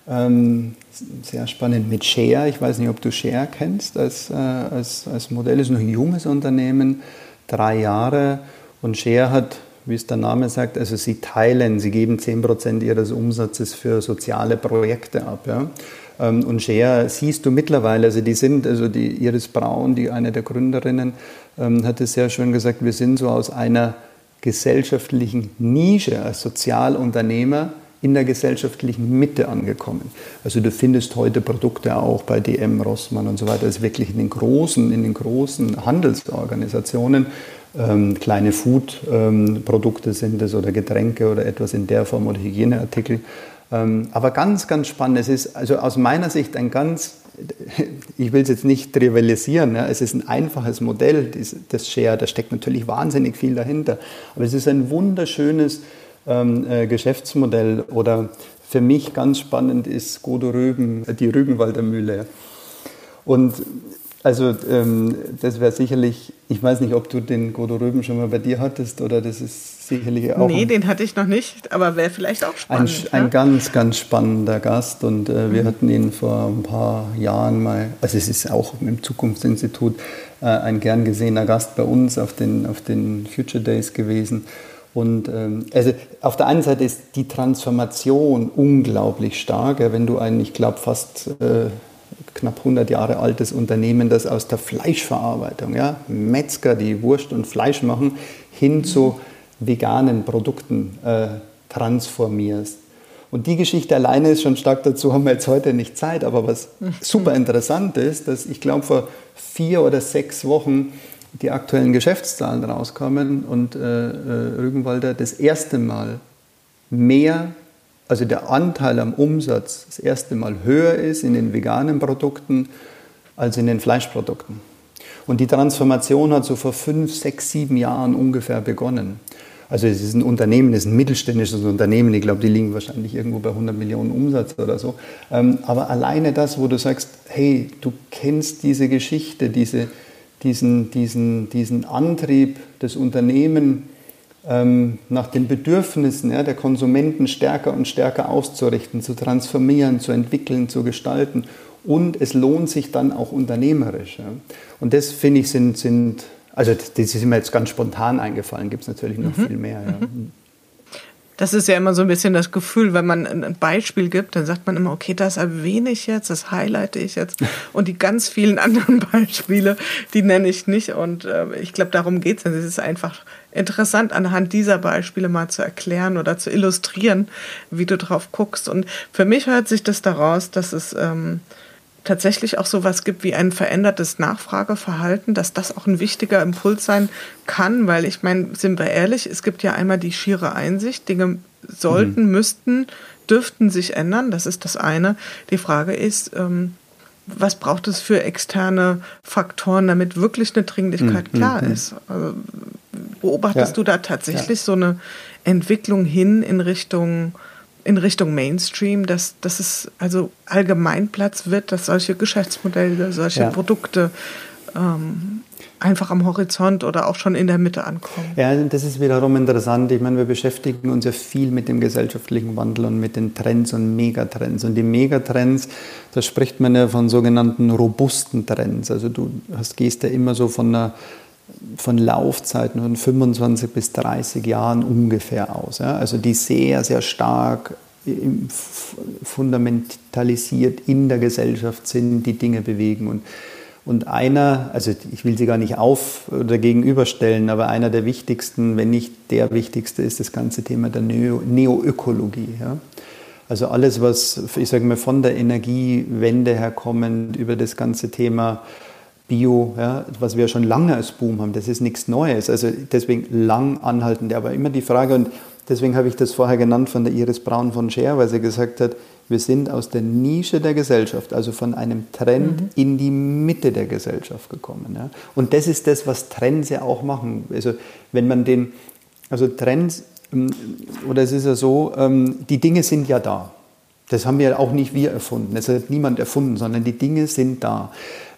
ähm, sehr spannend, mit Share. Ich weiß nicht, ob du Share kennst als, äh, als, als Modell. ist noch ein junges Unternehmen, drei Jahre. Und Share hat, wie es der Name sagt, also sie teilen, sie geben 10% ihres Umsatzes für soziale Projekte ab. Ja? Ähm, und Share siehst du mittlerweile, also die sind, also die Iris Braun, die eine der Gründerinnen, ähm, hat es sehr schön gesagt, wir sind so aus einer gesellschaftlichen Nische als Sozialunternehmer in der gesellschaftlichen Mitte angekommen. Also du findest heute Produkte auch bei DM, Rossmann und so weiter, ist wirklich in den großen, in den großen Handelsorganisationen. Ähm, kleine Food-Produkte ähm, sind es oder Getränke oder etwas in der Form oder Hygieneartikel. Ähm, aber ganz, ganz spannend. Es ist also aus meiner Sicht ein ganz, ich will es jetzt nicht trivialisieren, ja, es ist ein einfaches Modell, das Share, da steckt natürlich wahnsinnig viel dahinter. Aber es ist ein wunderschönes ähm, äh, Geschäftsmodell. Oder für mich ganz spannend ist Godo Rüben, die Rügenwalder Mühle. Und also ähm, das wäre sicherlich, ich weiß nicht, ob du den Godo Röben schon mal bei dir hattest oder das ist sicherlich auch. Nee, den hatte ich noch nicht, aber wäre vielleicht auch spannend. Ein, ein ganz, ganz spannender Gast und äh, wir mhm. hatten ihn vor ein paar Jahren mal, also es ist auch im Zukunftsinstitut äh, ein gern gesehener Gast bei uns auf den, auf den Future Days gewesen. Und ähm, also auf der einen Seite ist die Transformation unglaublich stark, wenn du ein, ich glaube, fast äh, knapp 100 Jahre altes Unternehmen, das aus der Fleischverarbeitung, ja, Metzger, die Wurst und Fleisch machen, hin zu veganen Produkten äh, transformierst. Und die Geschichte alleine ist schon stark dazu, haben wir jetzt heute nicht Zeit. Aber was super interessant ist, dass ich glaube, vor vier oder sechs Wochen die aktuellen Geschäftszahlen rauskommen und äh, äh, Rügenwalder das erste Mal mehr also der Anteil am Umsatz das erste Mal höher ist in den veganen Produkten als in den Fleischprodukten. Und die Transformation hat so vor fünf, sechs, sieben Jahren ungefähr begonnen. Also es ist ein Unternehmen, es ist ein mittelständisches Unternehmen, ich glaube, die liegen wahrscheinlich irgendwo bei 100 Millionen Umsatz oder so. Ähm, aber alleine das, wo du sagst, hey, du kennst diese Geschichte, diese, diesen, diesen, diesen Antrieb, das Unternehmen ähm, nach den Bedürfnissen ja, der Konsumenten stärker und stärker auszurichten, zu transformieren, zu entwickeln, zu gestalten. Und es lohnt sich dann auch unternehmerisch. Ja. Und das finde ich sind, sind, also das ist mir jetzt ganz spontan eingefallen, gibt es natürlich noch mhm. viel mehr. Ja. Mhm. Das ist ja immer so ein bisschen das Gefühl, wenn man ein Beispiel gibt, dann sagt man immer, okay, das erwähne ich jetzt, das highlighte ich jetzt. Und die ganz vielen anderen Beispiele, die nenne ich nicht. Und äh, ich glaube, darum geht es. Es ist einfach interessant, anhand dieser Beispiele mal zu erklären oder zu illustrieren, wie du drauf guckst. Und für mich hört sich das daraus, dass es ähm, tatsächlich auch sowas gibt wie ein verändertes Nachfrageverhalten, dass das auch ein wichtiger Impuls sein kann, weil ich meine, sind wir ehrlich, es gibt ja einmal die schiere Einsicht, Dinge sollten, mhm. müssten, dürften sich ändern, das ist das eine. Die Frage ist, ähm, was braucht es für externe Faktoren, damit wirklich eine Dringlichkeit mhm. klar mhm. ist? Also, beobachtest ja. du da tatsächlich ja. so eine Entwicklung hin in Richtung in Richtung Mainstream, dass, dass es also Allgemeinplatz wird, dass solche Geschäftsmodelle, solche ja. Produkte ähm, einfach am Horizont oder auch schon in der Mitte ankommen. Ja, das ist wiederum interessant. Ich meine, wir beschäftigen uns ja viel mit dem gesellschaftlichen Wandel und mit den Trends und Megatrends. Und die Megatrends, da spricht man ja von sogenannten robusten Trends. Also du hast, gehst ja immer so von einer von Laufzeiten von 25 bis 30 Jahren ungefähr aus. Ja? Also die sehr, sehr stark fundamentalisiert in der Gesellschaft sind, die Dinge bewegen. Und, und einer, also ich will sie gar nicht auf oder gegenüberstellen, aber einer der wichtigsten, wenn nicht der wichtigste, ist das ganze Thema der Neo Neoökologie. Ja? Also alles, was, ich sage mal, von der Energiewende herkommend über das ganze Thema Bio, ja, was wir schon lange als Boom haben, das ist nichts Neues. Also deswegen lang anhaltend. Aber immer die Frage, und deswegen habe ich das vorher genannt von der Iris Braun von Scher, weil sie gesagt hat, wir sind aus der Nische der Gesellschaft, also von einem Trend mhm. in die Mitte der Gesellschaft gekommen. Ja. Und das ist das, was Trends ja auch machen. Also wenn man den, also Trends, ähm, oder es ist ja so, ähm, die Dinge sind ja da. Das haben wir auch nicht wir erfunden. Das hat niemand erfunden, sondern die Dinge sind da.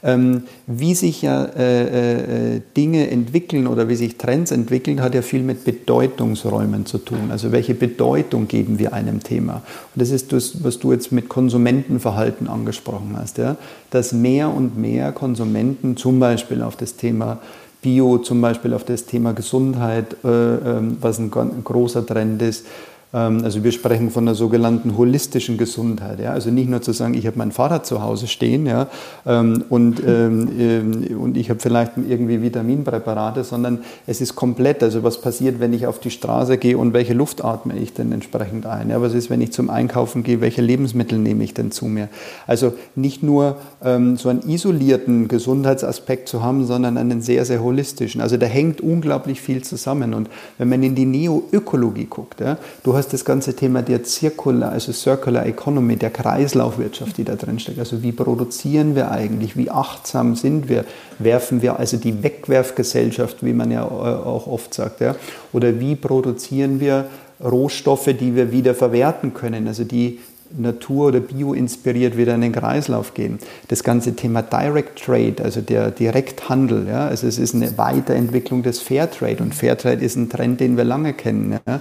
Ähm, wie sich ja äh, äh, Dinge entwickeln oder wie sich Trends entwickeln, hat ja viel mit Bedeutungsräumen zu tun. Also welche Bedeutung geben wir einem Thema? Und das ist das, was du jetzt mit Konsumentenverhalten angesprochen hast, ja? dass mehr und mehr Konsumenten zum Beispiel auf das Thema Bio zum Beispiel auf das Thema Gesundheit, äh, ähm, was ein, ein großer Trend ist. Ähm, also wir sprechen von einer sogenannten holistischen Gesundheit. Ja? Also nicht nur zu sagen, ich habe mein Fahrrad zu Hause stehen ja? Ähm, und, ähm, und ich habe vielleicht irgendwie Vitaminpräparate, sondern es ist komplett. Also was passiert, wenn ich auf die Straße gehe und welche Luft atme ich denn entsprechend ein? Ja? Was ist, wenn ich zum Einkaufen gehe, welche Lebensmittel nehme ich denn zu mir? Also nicht nur ähm, so einen isolierten Gesundheitsaspekt zu haben, sondern einen sehr, sehr holistischen. Also da hängt unglaublich viel zusammen. Und wenn man in die Neoökologie guckt, ja? du hast das ganze Thema der Zirkular, also Circular Economy, der Kreislaufwirtschaft, die da drin steckt. Also wie produzieren wir eigentlich? Wie achtsam sind wir? Werfen wir also die Wegwerfgesellschaft, wie man ja äh, auch oft sagt, ja? Oder wie produzieren wir Rohstoffe, die wir wieder verwerten können? Also die Natur- oder Bio-inspiriert wieder in den Kreislauf gehen. Das ganze Thema Direct Trade, also der Direkthandel, ja, also es ist eine Weiterentwicklung des Fairtrade und Fairtrade ist ein Trend, den wir lange kennen. Ja.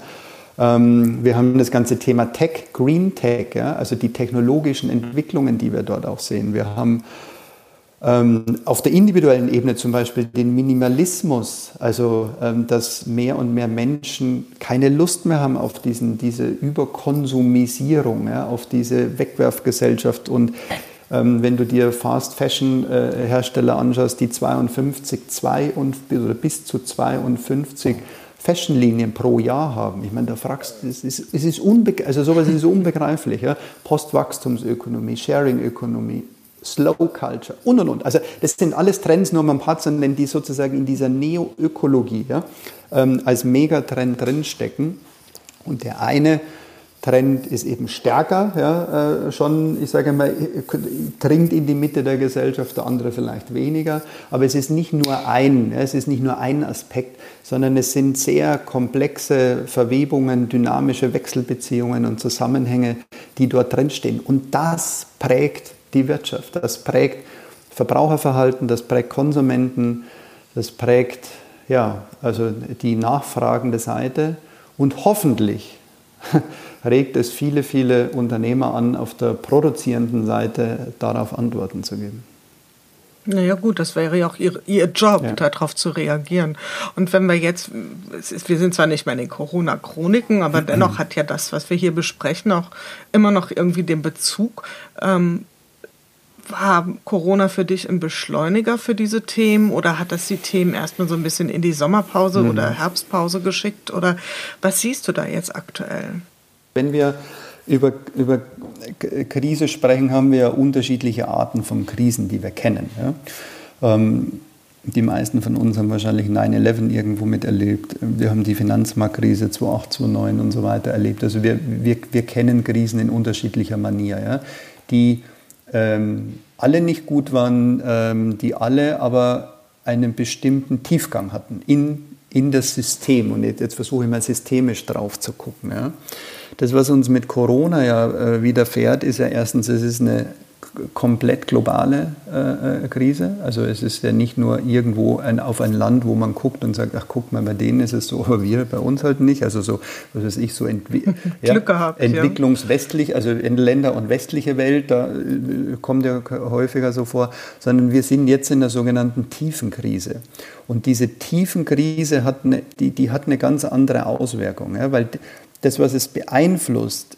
Ähm, wir haben das ganze Thema Tech, Green Tech, ja, also die technologischen Entwicklungen, die wir dort auch sehen. Wir haben ähm, auf der individuellen Ebene zum Beispiel den Minimalismus, also ähm, dass mehr und mehr Menschen keine Lust mehr haben auf diesen, diese Überkonsumisierung, ja, auf diese Wegwerfgesellschaft und ähm, wenn du dir Fast Fashion äh, Hersteller anschaust, die 52, 2 und, oder bis zu 52 Fashionlinien pro Jahr haben. Ich meine, da fragst du, es ist, es ist also sowas ist unbegreiflich. Ja? Postwachstumsökonomie, Sharing-Ökonomie, Slow Culture und und und. Also das sind alles Trends, nur man hat nennen, die sozusagen in dieser Neo-Ökologie ja, ähm, als Megatrend drinstecken. Und der eine Trend ist eben stärker, ja, äh, schon, ich sage mal, dringt in die Mitte der Gesellschaft, der andere vielleicht weniger. Aber es ist nicht nur ein, es ist nicht nur ein Aspekt, sondern es sind sehr komplexe Verwebungen, dynamische Wechselbeziehungen und Zusammenhänge, die dort drinstehen. Und das prägt die Wirtschaft, das prägt Verbraucherverhalten, das prägt Konsumenten, das prägt ja, also die nachfragende Seite und hoffentlich regt es viele, viele Unternehmer an, auf der produzierenden Seite darauf Antworten zu geben. Naja gut, das wäre ja auch ihr, ihr Job, ja. darauf zu reagieren. Und wenn wir jetzt, ist, wir sind zwar nicht mehr in den Corona-Chroniken, aber dennoch hat ja das, was wir hier besprechen, auch immer noch irgendwie den Bezug. Ähm, war Corona für dich ein Beschleuniger für diese Themen oder hat das die Themen erstmal so ein bisschen in die Sommerpause mhm. oder Herbstpause geschickt? Oder was siehst du da jetzt aktuell? Wenn wir über, über Krise sprechen, haben wir ja unterschiedliche Arten von Krisen, die wir kennen. Ja? Ähm, die meisten von uns haben wahrscheinlich 9-11 irgendwo miterlebt. Wir haben die Finanzmarktkrise 2008, 2009 und so weiter erlebt. Also wir, wir, wir kennen Krisen in unterschiedlicher Manier, ja? die ähm, alle nicht gut waren, ähm, die alle aber einen bestimmten Tiefgang hatten in, in das System. Und jetzt, jetzt versuche ich mal systemisch drauf zu gucken. Ja? Das, was uns mit Corona ja äh, widerfährt, ist ja erstens, es ist eine komplett globale äh, äh, Krise. Also es ist ja nicht nur irgendwo ein, auf ein Land, wo man guckt und sagt, ach guck mal, bei denen ist es so, aber wir bei uns halt nicht. Also so, was weiß ich, so Entwi ja, gehabt, entwicklungswestlich, ja. also in Länder und westliche Welt, da äh, kommt ja häufiger so vor, sondern wir sind jetzt in der sogenannten Tiefenkrise. Und diese Tiefenkrise hat eine, die, die hat eine ganz andere Auswirkung, ja, weil das, was es beeinflusst,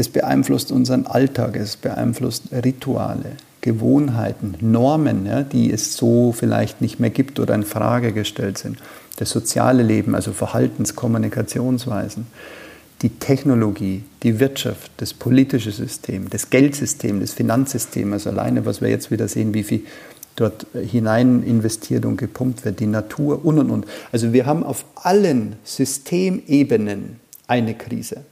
es beeinflusst unseren Alltag, es beeinflusst Rituale, Gewohnheiten, Normen, ja, die es so vielleicht nicht mehr gibt oder in Frage gestellt sind. Das soziale Leben, also Verhaltens-, Kommunikationsweisen, die Technologie, die Wirtschaft, das politische System, das Geldsystem, das Finanzsystem, also alleine, was wir jetzt wieder sehen, wie viel dort hinein investiert und gepumpt wird, die Natur und und und. Also wir haben auf allen Systemebenen eine Krise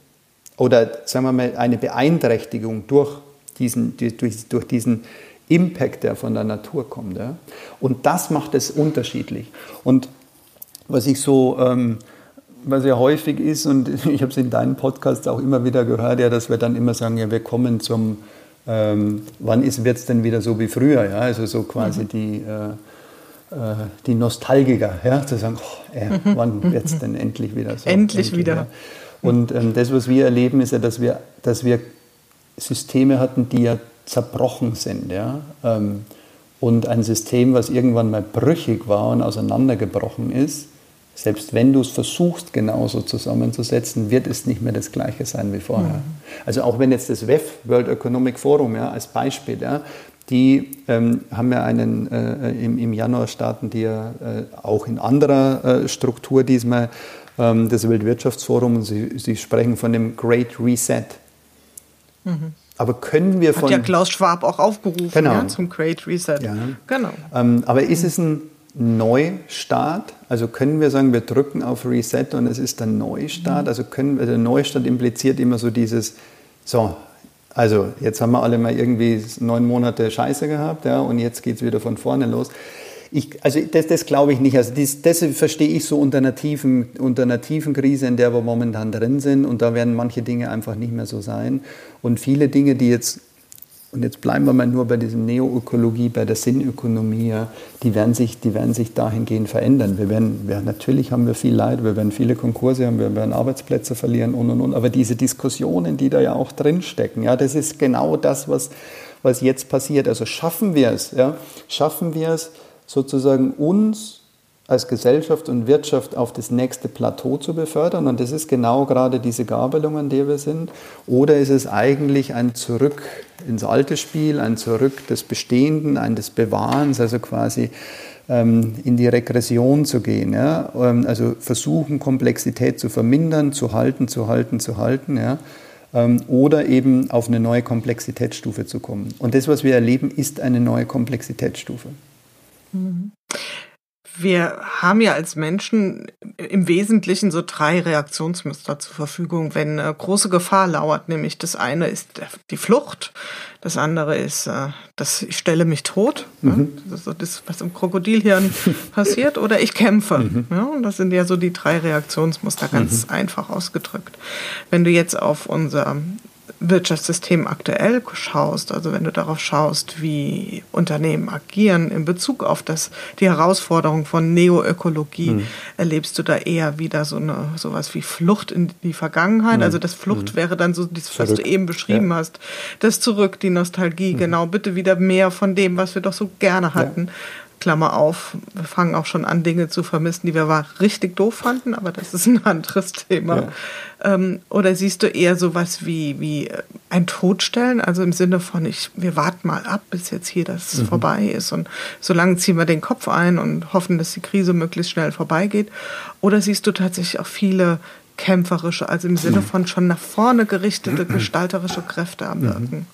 oder sagen wir mal eine Beeinträchtigung durch diesen, durch, durch diesen Impact, der von der Natur kommt. Ja? Und das macht es unterschiedlich. Und was ich so, ähm, was ja häufig ist, und ich habe es in deinen Podcasts auch immer wieder gehört, ja, dass wir dann immer sagen, ja, wir kommen zum, ähm, wann wird es denn wieder so wie früher? Ja? Also so quasi mhm. die, äh, äh, die Nostalgiker, ja? zu sagen, oh, äh, mhm. wann wird es denn endlich wieder so? Endlich, endlich wieder. Ja? Und ähm, das, was wir erleben, ist ja, dass wir, dass wir Systeme hatten, die ja zerbrochen sind. Ja? Ähm, Und ein System, was irgendwann mal brüchig war und auseinandergebrochen ist, selbst wenn du es versuchst, genauso zusammenzusetzen, wird es nicht mehr das Gleiche sein wie vorher. Mhm. Also auch wenn jetzt das WEF, World Economic Forum, ja, als Beispiel, ja, die ähm, haben ja einen, äh, im, im, Januar starten die ja äh, auch in anderer äh, Struktur diesmal ähm, das Weltwirtschaftsforum und sie, sie, sprechen von dem Great Reset. Mhm. Aber können wir von. Hat ja Klaus Schwab auch aufgerufen genau. ja, zum Great Reset. Ja. Genau. Ähm, aber ist es ein Neustart? Also können wir sagen, wir drücken auf Reset und es ist der Neustart? Also können der Neustart impliziert immer so dieses, so, also jetzt haben wir alle mal irgendwie neun Monate Scheiße gehabt, ja, und jetzt geht es wieder von vorne los. Ich, also das, das glaube ich nicht. Also das, das, verstehe ich so unter einer, tiefen, unter einer tiefen Krise, in der wir momentan drin sind. Und da werden manche Dinge einfach nicht mehr so sein. Und viele Dinge, die jetzt und jetzt bleiben wir mal nur bei diesem Neoökologie, bei der Sinnökonomie, die, werden sich, die werden sich dahingehend verändern. Wir werden, ja, natürlich haben wir viel Leid, wir werden viele Konkurse haben, wir werden Arbeitsplätze verlieren und und und. Aber diese Diskussionen, die da ja auch drinstecken, ja, das ist genau das, was, was jetzt passiert. Also schaffen wir es, ja, schaffen wir es sozusagen uns als Gesellschaft und Wirtschaft auf das nächste Plateau zu befördern. Und das ist genau gerade diese Gabelung, an der wir sind. Oder ist es eigentlich ein Zurück ins alte Spiel, ein Zurück des Bestehenden, ein des Bewahrens, also quasi ähm, in die Regression zu gehen. Ja? Ähm, also versuchen, Komplexität zu vermindern, zu halten, zu halten, zu halten. Ja? Ähm, oder eben auf eine neue Komplexitätsstufe zu kommen. Und das, was wir erleben, ist eine neue Komplexitätsstufe. Mhm wir haben ja als Menschen im Wesentlichen so drei Reaktionsmuster zur Verfügung, wenn eine große Gefahr lauert. Nämlich das eine ist die Flucht, das andere ist äh, das ich stelle mich tot, mhm. das ist so das, was im Krokodilhirn passiert, oder ich kämpfe. Mhm. Ja, und das sind ja so die drei Reaktionsmuster, ganz mhm. einfach ausgedrückt. Wenn du jetzt auf unser Wirtschaftssystem aktuell schaust, also wenn du darauf schaust, wie Unternehmen agieren in Bezug auf das, die Herausforderung von Neoökologie, mhm. erlebst du da eher wieder so eine sowas wie Flucht in die Vergangenheit. Mhm. Also das Flucht mhm. wäre dann so das, was du eben beschrieben ja. hast. Das Zurück, die Nostalgie, mhm. genau, bitte wieder mehr von dem, was wir doch so gerne hatten. Ja. Klammer auf, wir fangen auch schon an, Dinge zu vermissen, die wir war richtig doof fanden, aber das ist ein anderes Thema. Ja. Ähm, oder siehst du eher sowas wie, wie äh, ein Todstellen, also im Sinne von, ich, wir warten mal ab, bis jetzt hier das mhm. vorbei ist und solange ziehen wir den Kopf ein und hoffen, dass die Krise möglichst schnell vorbeigeht? Oder siehst du tatsächlich auch viele kämpferische, also im Sinne mhm. von schon nach vorne gerichtete gestalterische Kräfte am mhm.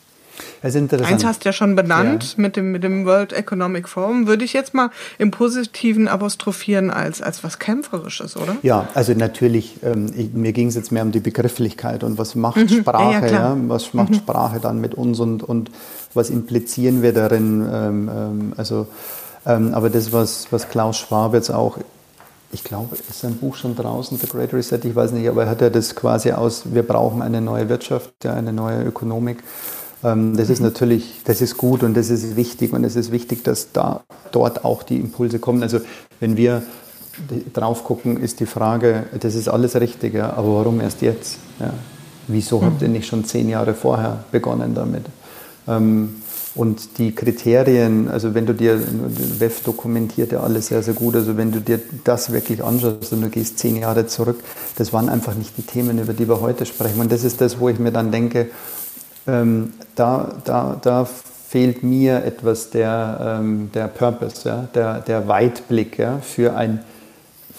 Das ist interessant. Eins hast du ja schon benannt ja. Mit, dem, mit dem World Economic Forum. Würde ich jetzt mal im Positiven apostrophieren als, als was Kämpferisches, oder? Ja, also natürlich, ähm, ich, mir ging es jetzt mehr um die Begrifflichkeit und was macht mhm. Sprache, ja, ja, was macht mhm. Sprache dann mit uns und, und was implizieren wir darin. Ähm, ähm, also, ähm, aber das, was, was Klaus Schwab jetzt auch ich glaube, ist sein Buch schon draußen, The Great Reset, ich weiß nicht, aber er hat ja das quasi aus, wir brauchen eine neue Wirtschaft, eine neue Ökonomik. Ähm, das ist natürlich, das ist gut und das ist wichtig und es ist wichtig, dass da dort auch die Impulse kommen. Also wenn wir drauf gucken, ist die Frage, das ist alles richtig, ja, aber warum erst jetzt? Ja? Wieso habt ihr nicht schon zehn Jahre vorher begonnen damit? Ähm, und die Kriterien, also wenn du dir, WEF dokumentiert ja alles sehr, sehr gut, also wenn du dir das wirklich anschaust und du gehst zehn Jahre zurück, das waren einfach nicht die Themen, über die wir heute sprechen. Und das ist das, wo ich mir dann denke, ähm, da, da, da fehlt mir etwas der, ähm, der Purpose, ja, der, der Weitblick ja, für ein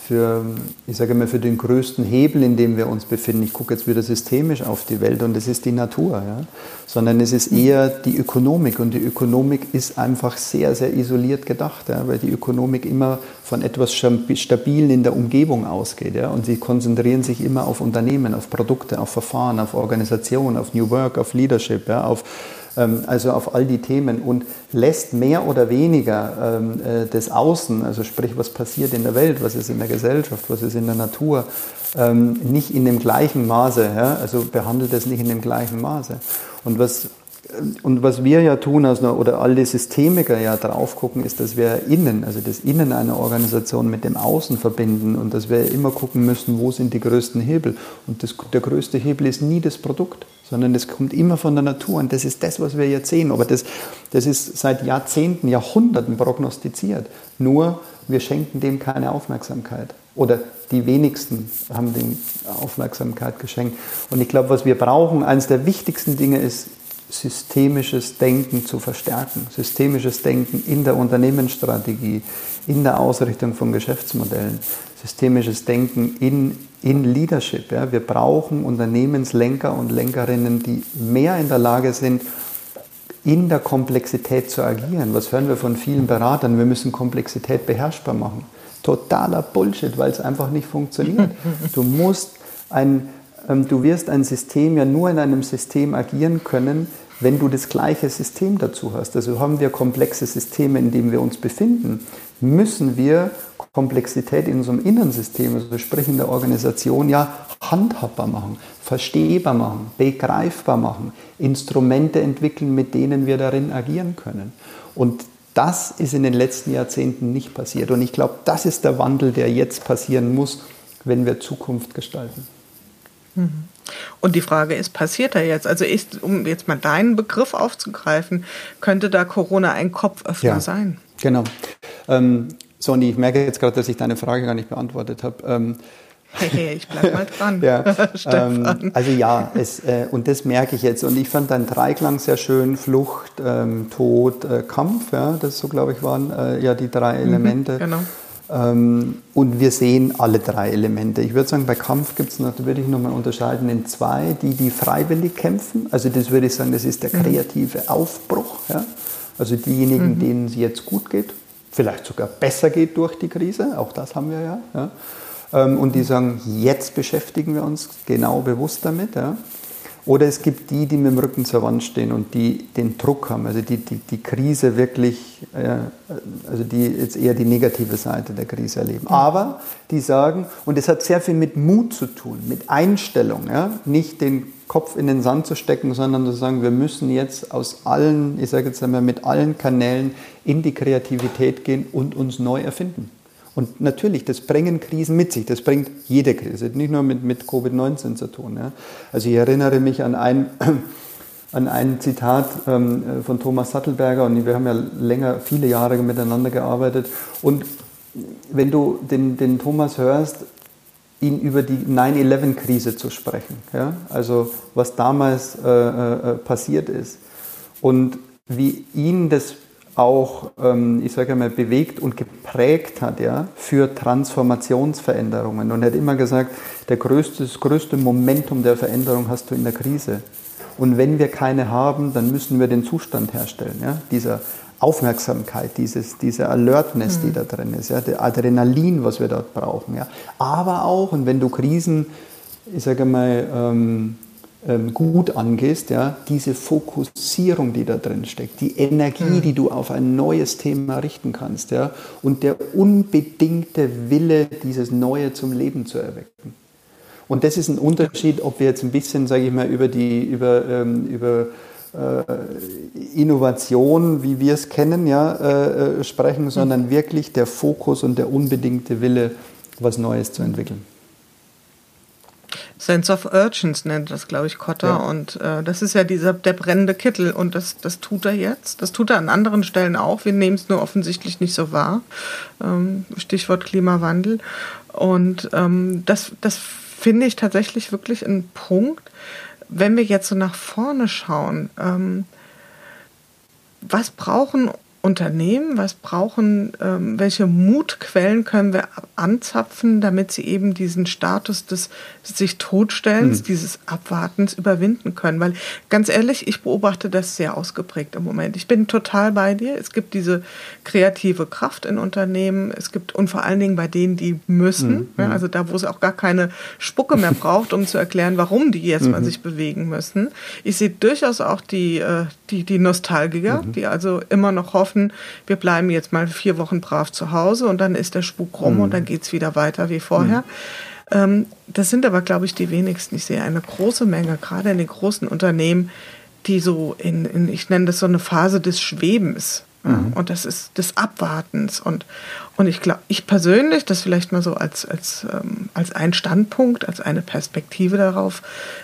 für, ich sage mal, für den größten Hebel, in dem wir uns befinden. Ich gucke jetzt wieder systemisch auf die Welt und es ist die Natur, ja? sondern es ist eher die Ökonomik und die Ökonomik ist einfach sehr, sehr isoliert gedacht, ja? weil die Ökonomik immer von etwas Stabilen in der Umgebung ausgeht ja? und sie konzentrieren sich immer auf Unternehmen, auf Produkte, auf Verfahren, auf Organisation, auf New Work, auf Leadership, ja? auf also auf all die Themen und lässt mehr oder weniger ähm, äh, das Außen, also sprich, was passiert in der Welt, was ist in der Gesellschaft, was ist in der Natur, ähm, nicht in dem gleichen Maße, also behandelt es nicht in dem gleichen Maße. Und was und was wir ja tun, also, oder alle Systemiker ja drauf gucken, ist, dass wir innen, also das Innen einer Organisation mit dem Außen verbinden und dass wir immer gucken müssen, wo sind die größten Hebel. Und das, der größte Hebel ist nie das Produkt, sondern es kommt immer von der Natur und das ist das, was wir jetzt sehen. Aber das, das ist seit Jahrzehnten, Jahrhunderten prognostiziert. Nur wir schenken dem keine Aufmerksamkeit oder die wenigsten haben dem Aufmerksamkeit geschenkt. Und ich glaube, was wir brauchen, eines der wichtigsten Dinge ist, systemisches Denken zu verstärken. Systemisches Denken in der Unternehmensstrategie, in der Ausrichtung von Geschäftsmodellen. Systemisches Denken in, in Leadership. Ja. Wir brauchen Unternehmenslenker und Lenkerinnen, die mehr in der Lage sind, in der Komplexität zu agieren. Was hören wir von vielen Beratern? Wir müssen Komplexität beherrschbar machen. Totaler Bullshit, weil es einfach nicht funktioniert. Du musst ein ähm, du wirst ein System ja nur in einem System agieren können, wenn du das gleiche System dazu hast. Also haben wir komplexe Systeme, in denen wir uns befinden, müssen wir Komplexität in unserem Innensystem, also sprich in der Organisation, ja handhabbar machen, verstehbar machen, begreifbar machen, Instrumente entwickeln, mit denen wir darin agieren können. Und das ist in den letzten Jahrzehnten nicht passiert. Und ich glaube, das ist der Wandel, der jetzt passieren muss, wenn wir Zukunft gestalten. Und die Frage ist, passiert da jetzt? Also ist, um jetzt mal deinen Begriff aufzugreifen, könnte da Corona ein Kopföffner ja, sein? Genau. Ähm, Sonny, ich merke jetzt gerade, dass ich deine Frage gar nicht beantwortet habe. Ähm, Hey, ich bleib mal dran. ja, ähm, also ja, es, äh, und das merke ich jetzt. Und ich fand deinen Dreiklang sehr schön: Flucht, ähm, Tod, äh, Kampf. Ja, das so glaube ich waren äh, ja die drei mhm, Elemente. Mhm, genau. Ähm, und wir sehen alle drei Elemente. Ich würde sagen, bei Kampf gibt es würde ich nochmal unterscheiden in zwei, die, die freiwillig kämpfen. Also das würde ich sagen, das ist der mhm. kreative Aufbruch. Ja? Also diejenigen, mhm. denen es jetzt gut geht, vielleicht sogar besser geht durch die Krise, auch das haben wir ja. ja? Ähm, und die sagen, jetzt beschäftigen wir uns genau bewusst damit. Ja? Oder es gibt die, die mit dem Rücken zur Wand stehen und die den Druck haben, also die die, die Krise wirklich, äh, also die jetzt eher die negative Seite der Krise erleben. Aber die sagen, und es hat sehr viel mit Mut zu tun, mit Einstellung, ja? nicht den Kopf in den Sand zu stecken, sondern zu sagen, wir müssen jetzt aus allen, ich sage jetzt einmal, mit allen Kanälen in die Kreativität gehen und uns neu erfinden. Und natürlich, das bringen Krisen mit sich. Das bringt jede Krise, nicht nur mit, mit Covid-19 zu tun. Ja. Also ich erinnere mich an ein, an ein Zitat ähm, von Thomas Sattelberger und wir haben ja länger, viele Jahre miteinander gearbeitet. Und wenn du den, den Thomas hörst, ihn über die 9-11-Krise zu sprechen, ja, also was damals äh, äh, passiert ist und wie ihn das auch, ähm, ich sage mal, bewegt und geprägt hat ja, für Transformationsveränderungen. Und er hat immer gesagt, der größte, das größte Momentum der Veränderung hast du in der Krise. Und wenn wir keine haben, dann müssen wir den Zustand herstellen, ja, dieser Aufmerksamkeit, dieses, diese Alertness, mhm. die da drin ist, ja, der Adrenalin, was wir dort brauchen. Ja. Aber auch, und wenn du Krisen, ich sage mal, ähm, ähm, gut angehst, ja, diese Fokussierung, die da drin steckt, die Energie, mhm. die du auf ein neues Thema richten kannst, ja, und der unbedingte Wille, dieses Neue zum Leben zu erwecken. Und das ist ein Unterschied, ob wir jetzt ein bisschen, sage ich mal, über die über, ähm, über Innovation, wie wir es kennen, ja, äh, äh sprechen, sondern mhm. wirklich der Fokus und der unbedingte Wille, was Neues zu entwickeln. Sense of Urgence nennt das, glaube ich, Kotter. Ja. Und äh, das ist ja dieser der brennende Kittel. Und das, das tut er jetzt. Das tut er an anderen Stellen auch. Wir nehmen es nur offensichtlich nicht so wahr. Ähm, Stichwort Klimawandel. Und ähm, das, das finde ich tatsächlich wirklich ein Punkt, wenn wir jetzt so nach vorne schauen. Ähm, was brauchen Unternehmen? Was brauchen, ähm, welche Mutquellen können wir anzapfen, damit sie eben diesen Status des sich Totstellens, mhm. dieses Abwartens überwinden können? Weil ganz ehrlich, ich beobachte das sehr ausgeprägt im Moment. Ich bin total bei dir. Es gibt diese kreative Kraft in Unternehmen. Es gibt und vor allen Dingen bei denen, die müssen, mhm. ja, also da, wo es auch gar keine Spucke mehr braucht, um zu erklären, warum die jetzt mal mhm. sich bewegen müssen. Ich sehe durchaus auch die, äh, die, die Nostalgiker, mhm. die also immer noch hoffen, hoffen, wir bleiben jetzt mal vier Wochen brav zu Hause und dann ist der Spuk rum mhm. und dann geht es wieder weiter wie vorher. Mhm. Ähm, das sind aber, glaube ich, die wenigsten. Ich sehe eine große Menge, gerade in den großen Unternehmen, die so in, in ich nenne das so eine Phase des Schwebens Mhm. Und das ist des Abwartens. Und, und ich glaube, ich persönlich, das vielleicht mal so als, als, ähm, als ein Standpunkt, als eine Perspektive darauf,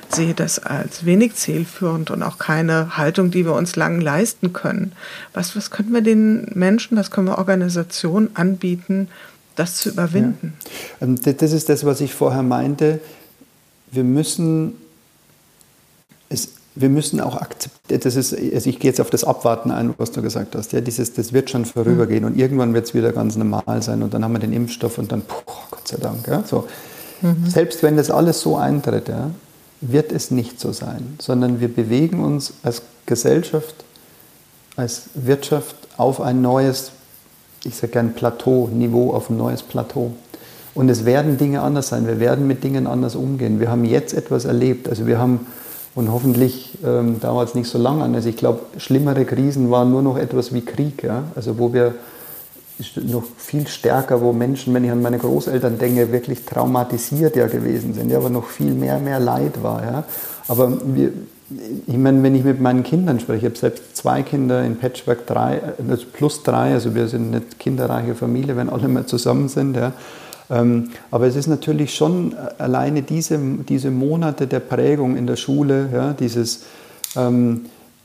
sehe das als wenig zielführend und auch keine Haltung, die wir uns lang leisten können. Was, was können wir den Menschen, was können wir Organisationen anbieten, das zu überwinden? Ja. Ähm, das ist das, was ich vorher meinte. Wir müssen wir müssen auch akzeptieren, das ist, also ich gehe jetzt auf das Abwarten ein, was du gesagt hast, ja, dieses, das wird schon vorübergehen und irgendwann wird es wieder ganz normal sein und dann haben wir den Impfstoff und dann, puh, Gott sei Dank, ja, so. Mhm. Selbst wenn das alles so eintritt, ja, wird es nicht so sein, sondern wir bewegen uns als Gesellschaft, als Wirtschaft auf ein neues, ich sage gerne Plateau, Niveau, auf ein neues Plateau. Und es werden Dinge anders sein, wir werden mit Dingen anders umgehen. Wir haben jetzt etwas erlebt, also wir haben und hoffentlich ähm, es nicht so lange an. Also ich glaube, schlimmere Krisen waren nur noch etwas wie Krieg. Ja? Also wo wir noch viel stärker, wo Menschen, wenn ich an meine Großeltern denke, wirklich traumatisiert ja gewesen sind, ja, aber noch viel mehr, mehr Leid war. Ja? Aber wir, ich meine, wenn ich mit meinen Kindern spreche, ich habe selbst zwei Kinder in Patchwork, drei, also plus drei, also wir sind eine kinderreiche Familie, wenn alle mal zusammen sind. Ja. Ähm, aber es ist natürlich schon äh, alleine diese, diese Monate der Prägung in der Schule, ja, dieses, ähm,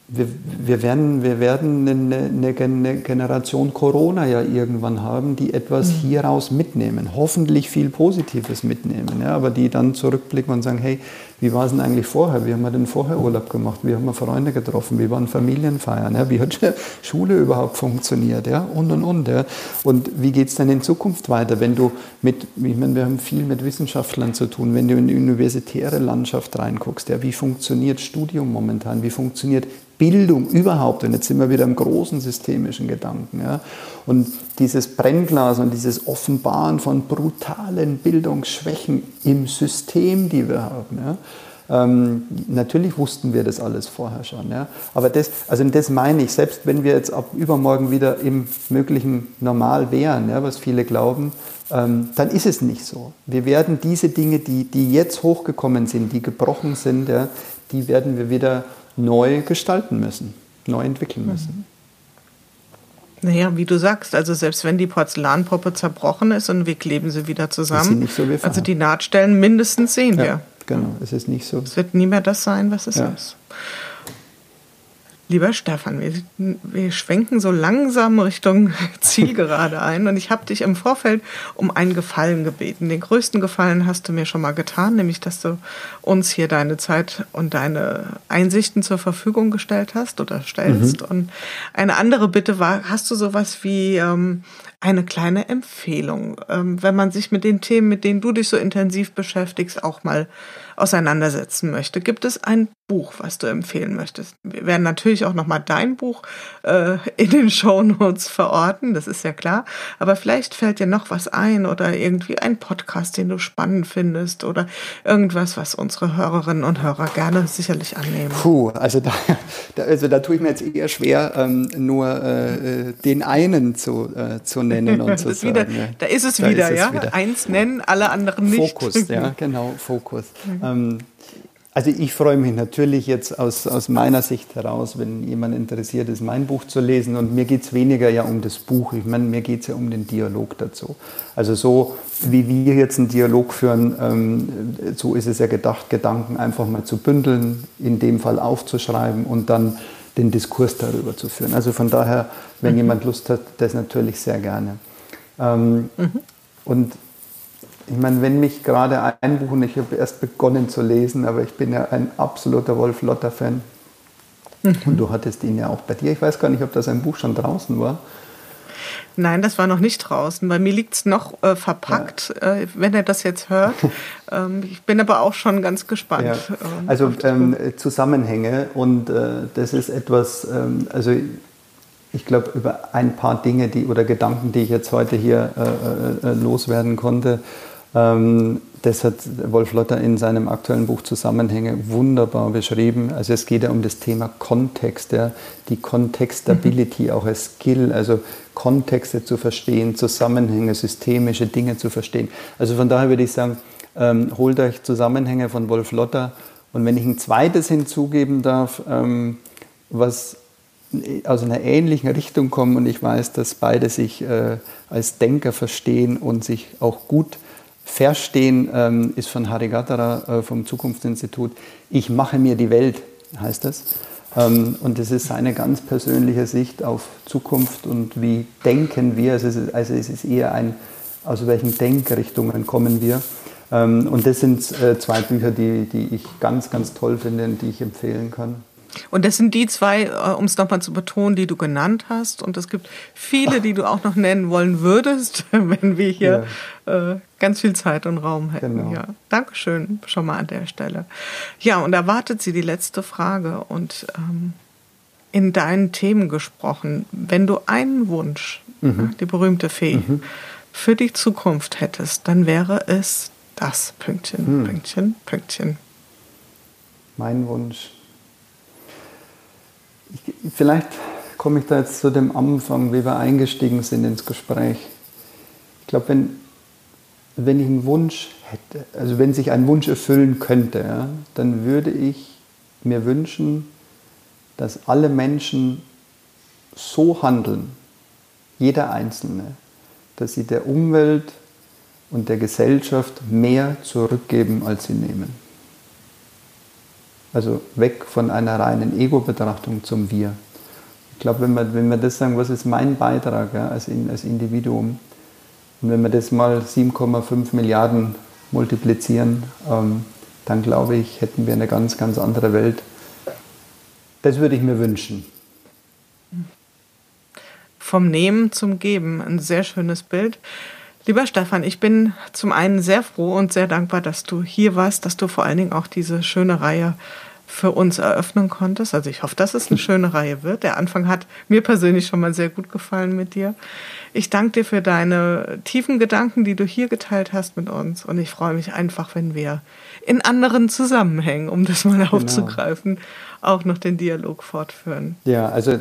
wir, wir, werden, wir werden eine, eine, Generation Corona ja irgendwann haben, die etwas mhm. hieraus mitnehmen, hoffentlich viel Positives mitnehmen, ja, aber die dann zurückblicken und sagen, hey, wie war es denn eigentlich vorher? Wie haben wir denn vorher Urlaub gemacht? Wie haben wir Freunde getroffen? Wie waren Familienfeiern? Ja? Wie hat Schule überhaupt funktioniert? Ja? Und, und, und. Ja? Und wie geht es denn in Zukunft weiter, wenn du mit, ich meine, wir haben viel mit Wissenschaftlern zu tun, wenn du in die universitäre Landschaft reinguckst, ja? wie funktioniert Studium momentan? Wie funktioniert Bildung überhaupt? Und jetzt sind wir wieder im großen systemischen Gedanken. Ja? Und dieses Brennglas und dieses Offenbaren von brutalen Bildungsschwächen im System, die wir haben. Ja? Ähm, natürlich wussten wir das alles vorher schon. Ja? Aber das, also das meine ich, selbst wenn wir jetzt ab übermorgen wieder im möglichen Normal wären, ja, was viele glauben, ähm, dann ist es nicht so. Wir werden diese Dinge, die, die jetzt hochgekommen sind, die gebrochen sind, ja, die werden wir wieder neu gestalten müssen, neu entwickeln müssen. Mhm. Naja, wie du sagst, also selbst wenn die Porzellanpuppe zerbrochen ist und wir kleben sie wieder zusammen, sie so also die Nahtstellen mindestens sehen ja, wir. Genau, es ist nicht so. Es wird nie mehr das sein, was es ja. ist. Lieber Stefan, wir, wir, schwenken so langsam Richtung Zielgerade ein und ich habe dich im Vorfeld um einen Gefallen gebeten. Den größten Gefallen hast du mir schon mal getan, nämlich dass du uns hier deine Zeit und deine Einsichten zur Verfügung gestellt hast oder stellst. Mhm. Und eine andere Bitte war, hast du sowas wie ähm, eine kleine Empfehlung, ähm, wenn man sich mit den Themen, mit denen du dich so intensiv beschäftigst, auch mal auseinandersetzen möchte. Gibt es ein Buch, was du empfehlen möchtest? Wir werden natürlich auch nochmal dein Buch äh, in den Show Notes verorten, das ist ja klar. Aber vielleicht fällt dir noch was ein oder irgendwie ein Podcast, den du spannend findest oder irgendwas, was unsere Hörerinnen und Hörer gerne sicherlich annehmen. Puh, also da, da also da tue ich mir jetzt eher schwer, ähm, nur äh, äh den einen zu, äh, zu nennen und sagen. Wieder, ja. Da ist es da wieder, ist ja. Wieder. Eins nennen, alle anderen nicht. Fokus, ja, genau, Fokus. Mhm. Ähm, also ich freue mich natürlich jetzt aus, aus meiner Sicht heraus, wenn jemand interessiert ist, mein Buch zu lesen. Und mir geht es weniger ja um das Buch, ich meine, mir geht es ja um den Dialog dazu. Also so wie wir jetzt einen Dialog führen, ähm, so ist es ja gedacht, Gedanken einfach mal zu bündeln, in dem Fall aufzuschreiben und dann den Diskurs darüber zu führen. Also von daher, wenn mhm. jemand Lust hat, das natürlich sehr gerne. Ähm, mhm. Und ich meine, wenn mich gerade einbuchen, ich habe erst begonnen zu lesen, aber ich bin ja ein absoluter Wolf Lotter-Fan. Mhm. Und du hattest ihn ja auch bei dir. Ich weiß gar nicht, ob das ein Buch schon draußen war. Nein, das war noch nicht draußen. Bei mir liegt es noch äh, verpackt, ja. äh, wenn er das jetzt hört. ähm, ich bin aber auch schon ganz gespannt. Ja. Ähm, also ähm, Zusammenhänge und äh, das ist etwas, ähm, also ich glaube, über ein paar Dinge die, oder Gedanken, die ich jetzt heute hier äh, äh, äh, loswerden konnte, ähm, das hat Wolf Lotter in seinem aktuellen Buch Zusammenhänge wunderbar beschrieben. Also es geht ja um das Thema Kontext, ja, die Contextability mhm. auch als Skill, also Kontexte zu verstehen, Zusammenhänge, systemische Dinge zu verstehen. Also von daher würde ich sagen, ähm, holt euch Zusammenhänge von Wolf Lotter. Und wenn ich ein zweites hinzugeben darf, ähm, was aus einer ähnlichen Richtung kommen und ich weiß, dass beide sich äh, als Denker verstehen und sich auch gut verstehen, ähm, ist von Hari Gattara äh, vom Zukunftsinstitut. Ich mache mir die Welt, heißt das. Ähm, und das ist seine ganz persönliche Sicht auf Zukunft und wie denken wir. Also es ist, also es ist eher ein, aus welchen Denkrichtungen kommen wir. Ähm, und das sind äh, zwei Bücher, die, die ich ganz, ganz toll finde und die ich empfehlen kann. Und das sind die zwei, äh, um es nochmal zu betonen, die du genannt hast. Und es gibt viele, die du auch noch nennen wollen würdest, wenn wir hier ja. äh, ganz viel Zeit und Raum hätten. Genau. Ja, Dankeschön schon mal an der Stelle. Ja, und erwartet sie die letzte Frage. Und ähm, in deinen Themen gesprochen, wenn du einen Wunsch, mhm. die berühmte Fee, mhm. für die Zukunft hättest, dann wäre es das Pünktchen, hm. Pünktchen, Pünktchen. Mein Wunsch. Ich, vielleicht komme ich da jetzt zu dem Anfang, wie wir eingestiegen sind ins Gespräch. Ich glaube, wenn, wenn ich einen Wunsch hätte, also wenn sich ein Wunsch erfüllen könnte, ja, dann würde ich mir wünschen, dass alle Menschen so handeln, jeder Einzelne, dass sie der Umwelt und der Gesellschaft mehr zurückgeben, als sie nehmen. Also weg von einer reinen Ego-Betrachtung zum Wir. Ich glaube, wenn wir, wenn wir das sagen, was ist mein Beitrag ja, als, als Individuum, und wenn wir das mal 7,5 Milliarden multiplizieren, ähm, dann glaube ich, hätten wir eine ganz, ganz andere Welt. Das würde ich mir wünschen. Vom Nehmen zum Geben, ein sehr schönes Bild. Lieber Stefan, ich bin zum einen sehr froh und sehr dankbar, dass du hier warst, dass du vor allen Dingen auch diese schöne Reihe für uns eröffnen konntest. Also ich hoffe, dass es eine schöne Reihe wird. Der Anfang hat mir persönlich schon mal sehr gut gefallen mit dir. Ich danke dir für deine tiefen Gedanken, die du hier geteilt hast mit uns. Und ich freue mich einfach, wenn wir in anderen Zusammenhängen, um das mal genau. aufzugreifen, auch noch den Dialog fortführen. Ja, also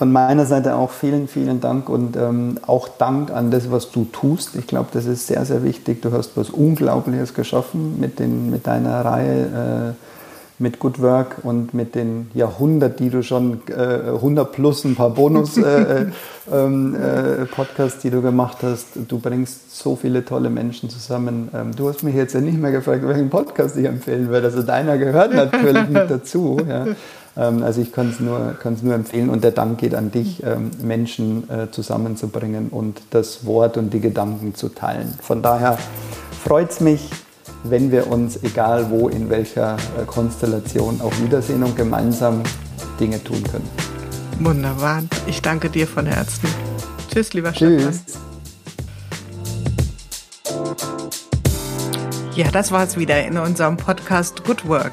von meiner Seite auch vielen, vielen Dank und ähm, auch Dank an das, was du tust. Ich glaube, das ist sehr, sehr wichtig. Du hast was Unglaubliches geschaffen mit, den, mit deiner Reihe. Äh, mit Good Work und mit den Jahrhundert, die du schon, äh, 100 plus ein paar Bonus-Podcasts, äh, ähm, äh, die du gemacht hast. Du bringst so viele tolle Menschen zusammen. Ähm, du hast mich jetzt ja nicht mehr gefragt, welchen Podcast ich empfehlen würde. Also deiner gehört natürlich mit dazu. Ja. Ähm, also ich kann es nur, nur empfehlen und der Dank geht an dich, ähm, Menschen äh, zusammenzubringen und das Wort und die Gedanken zu teilen. Von daher freut es mich, wenn wir uns, egal wo, in welcher äh, Konstellation, auch wiedersehen und gemeinsam Dinge tun können. Wunderbar. Ich danke dir von Herzen. Tschüss, lieber Tschüss. Stefan. Ja, das war es wieder in unserem Podcast Good Work,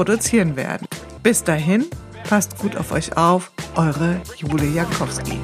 produzieren werden. Bis dahin, passt gut auf euch auf, eure Jule Jakowski.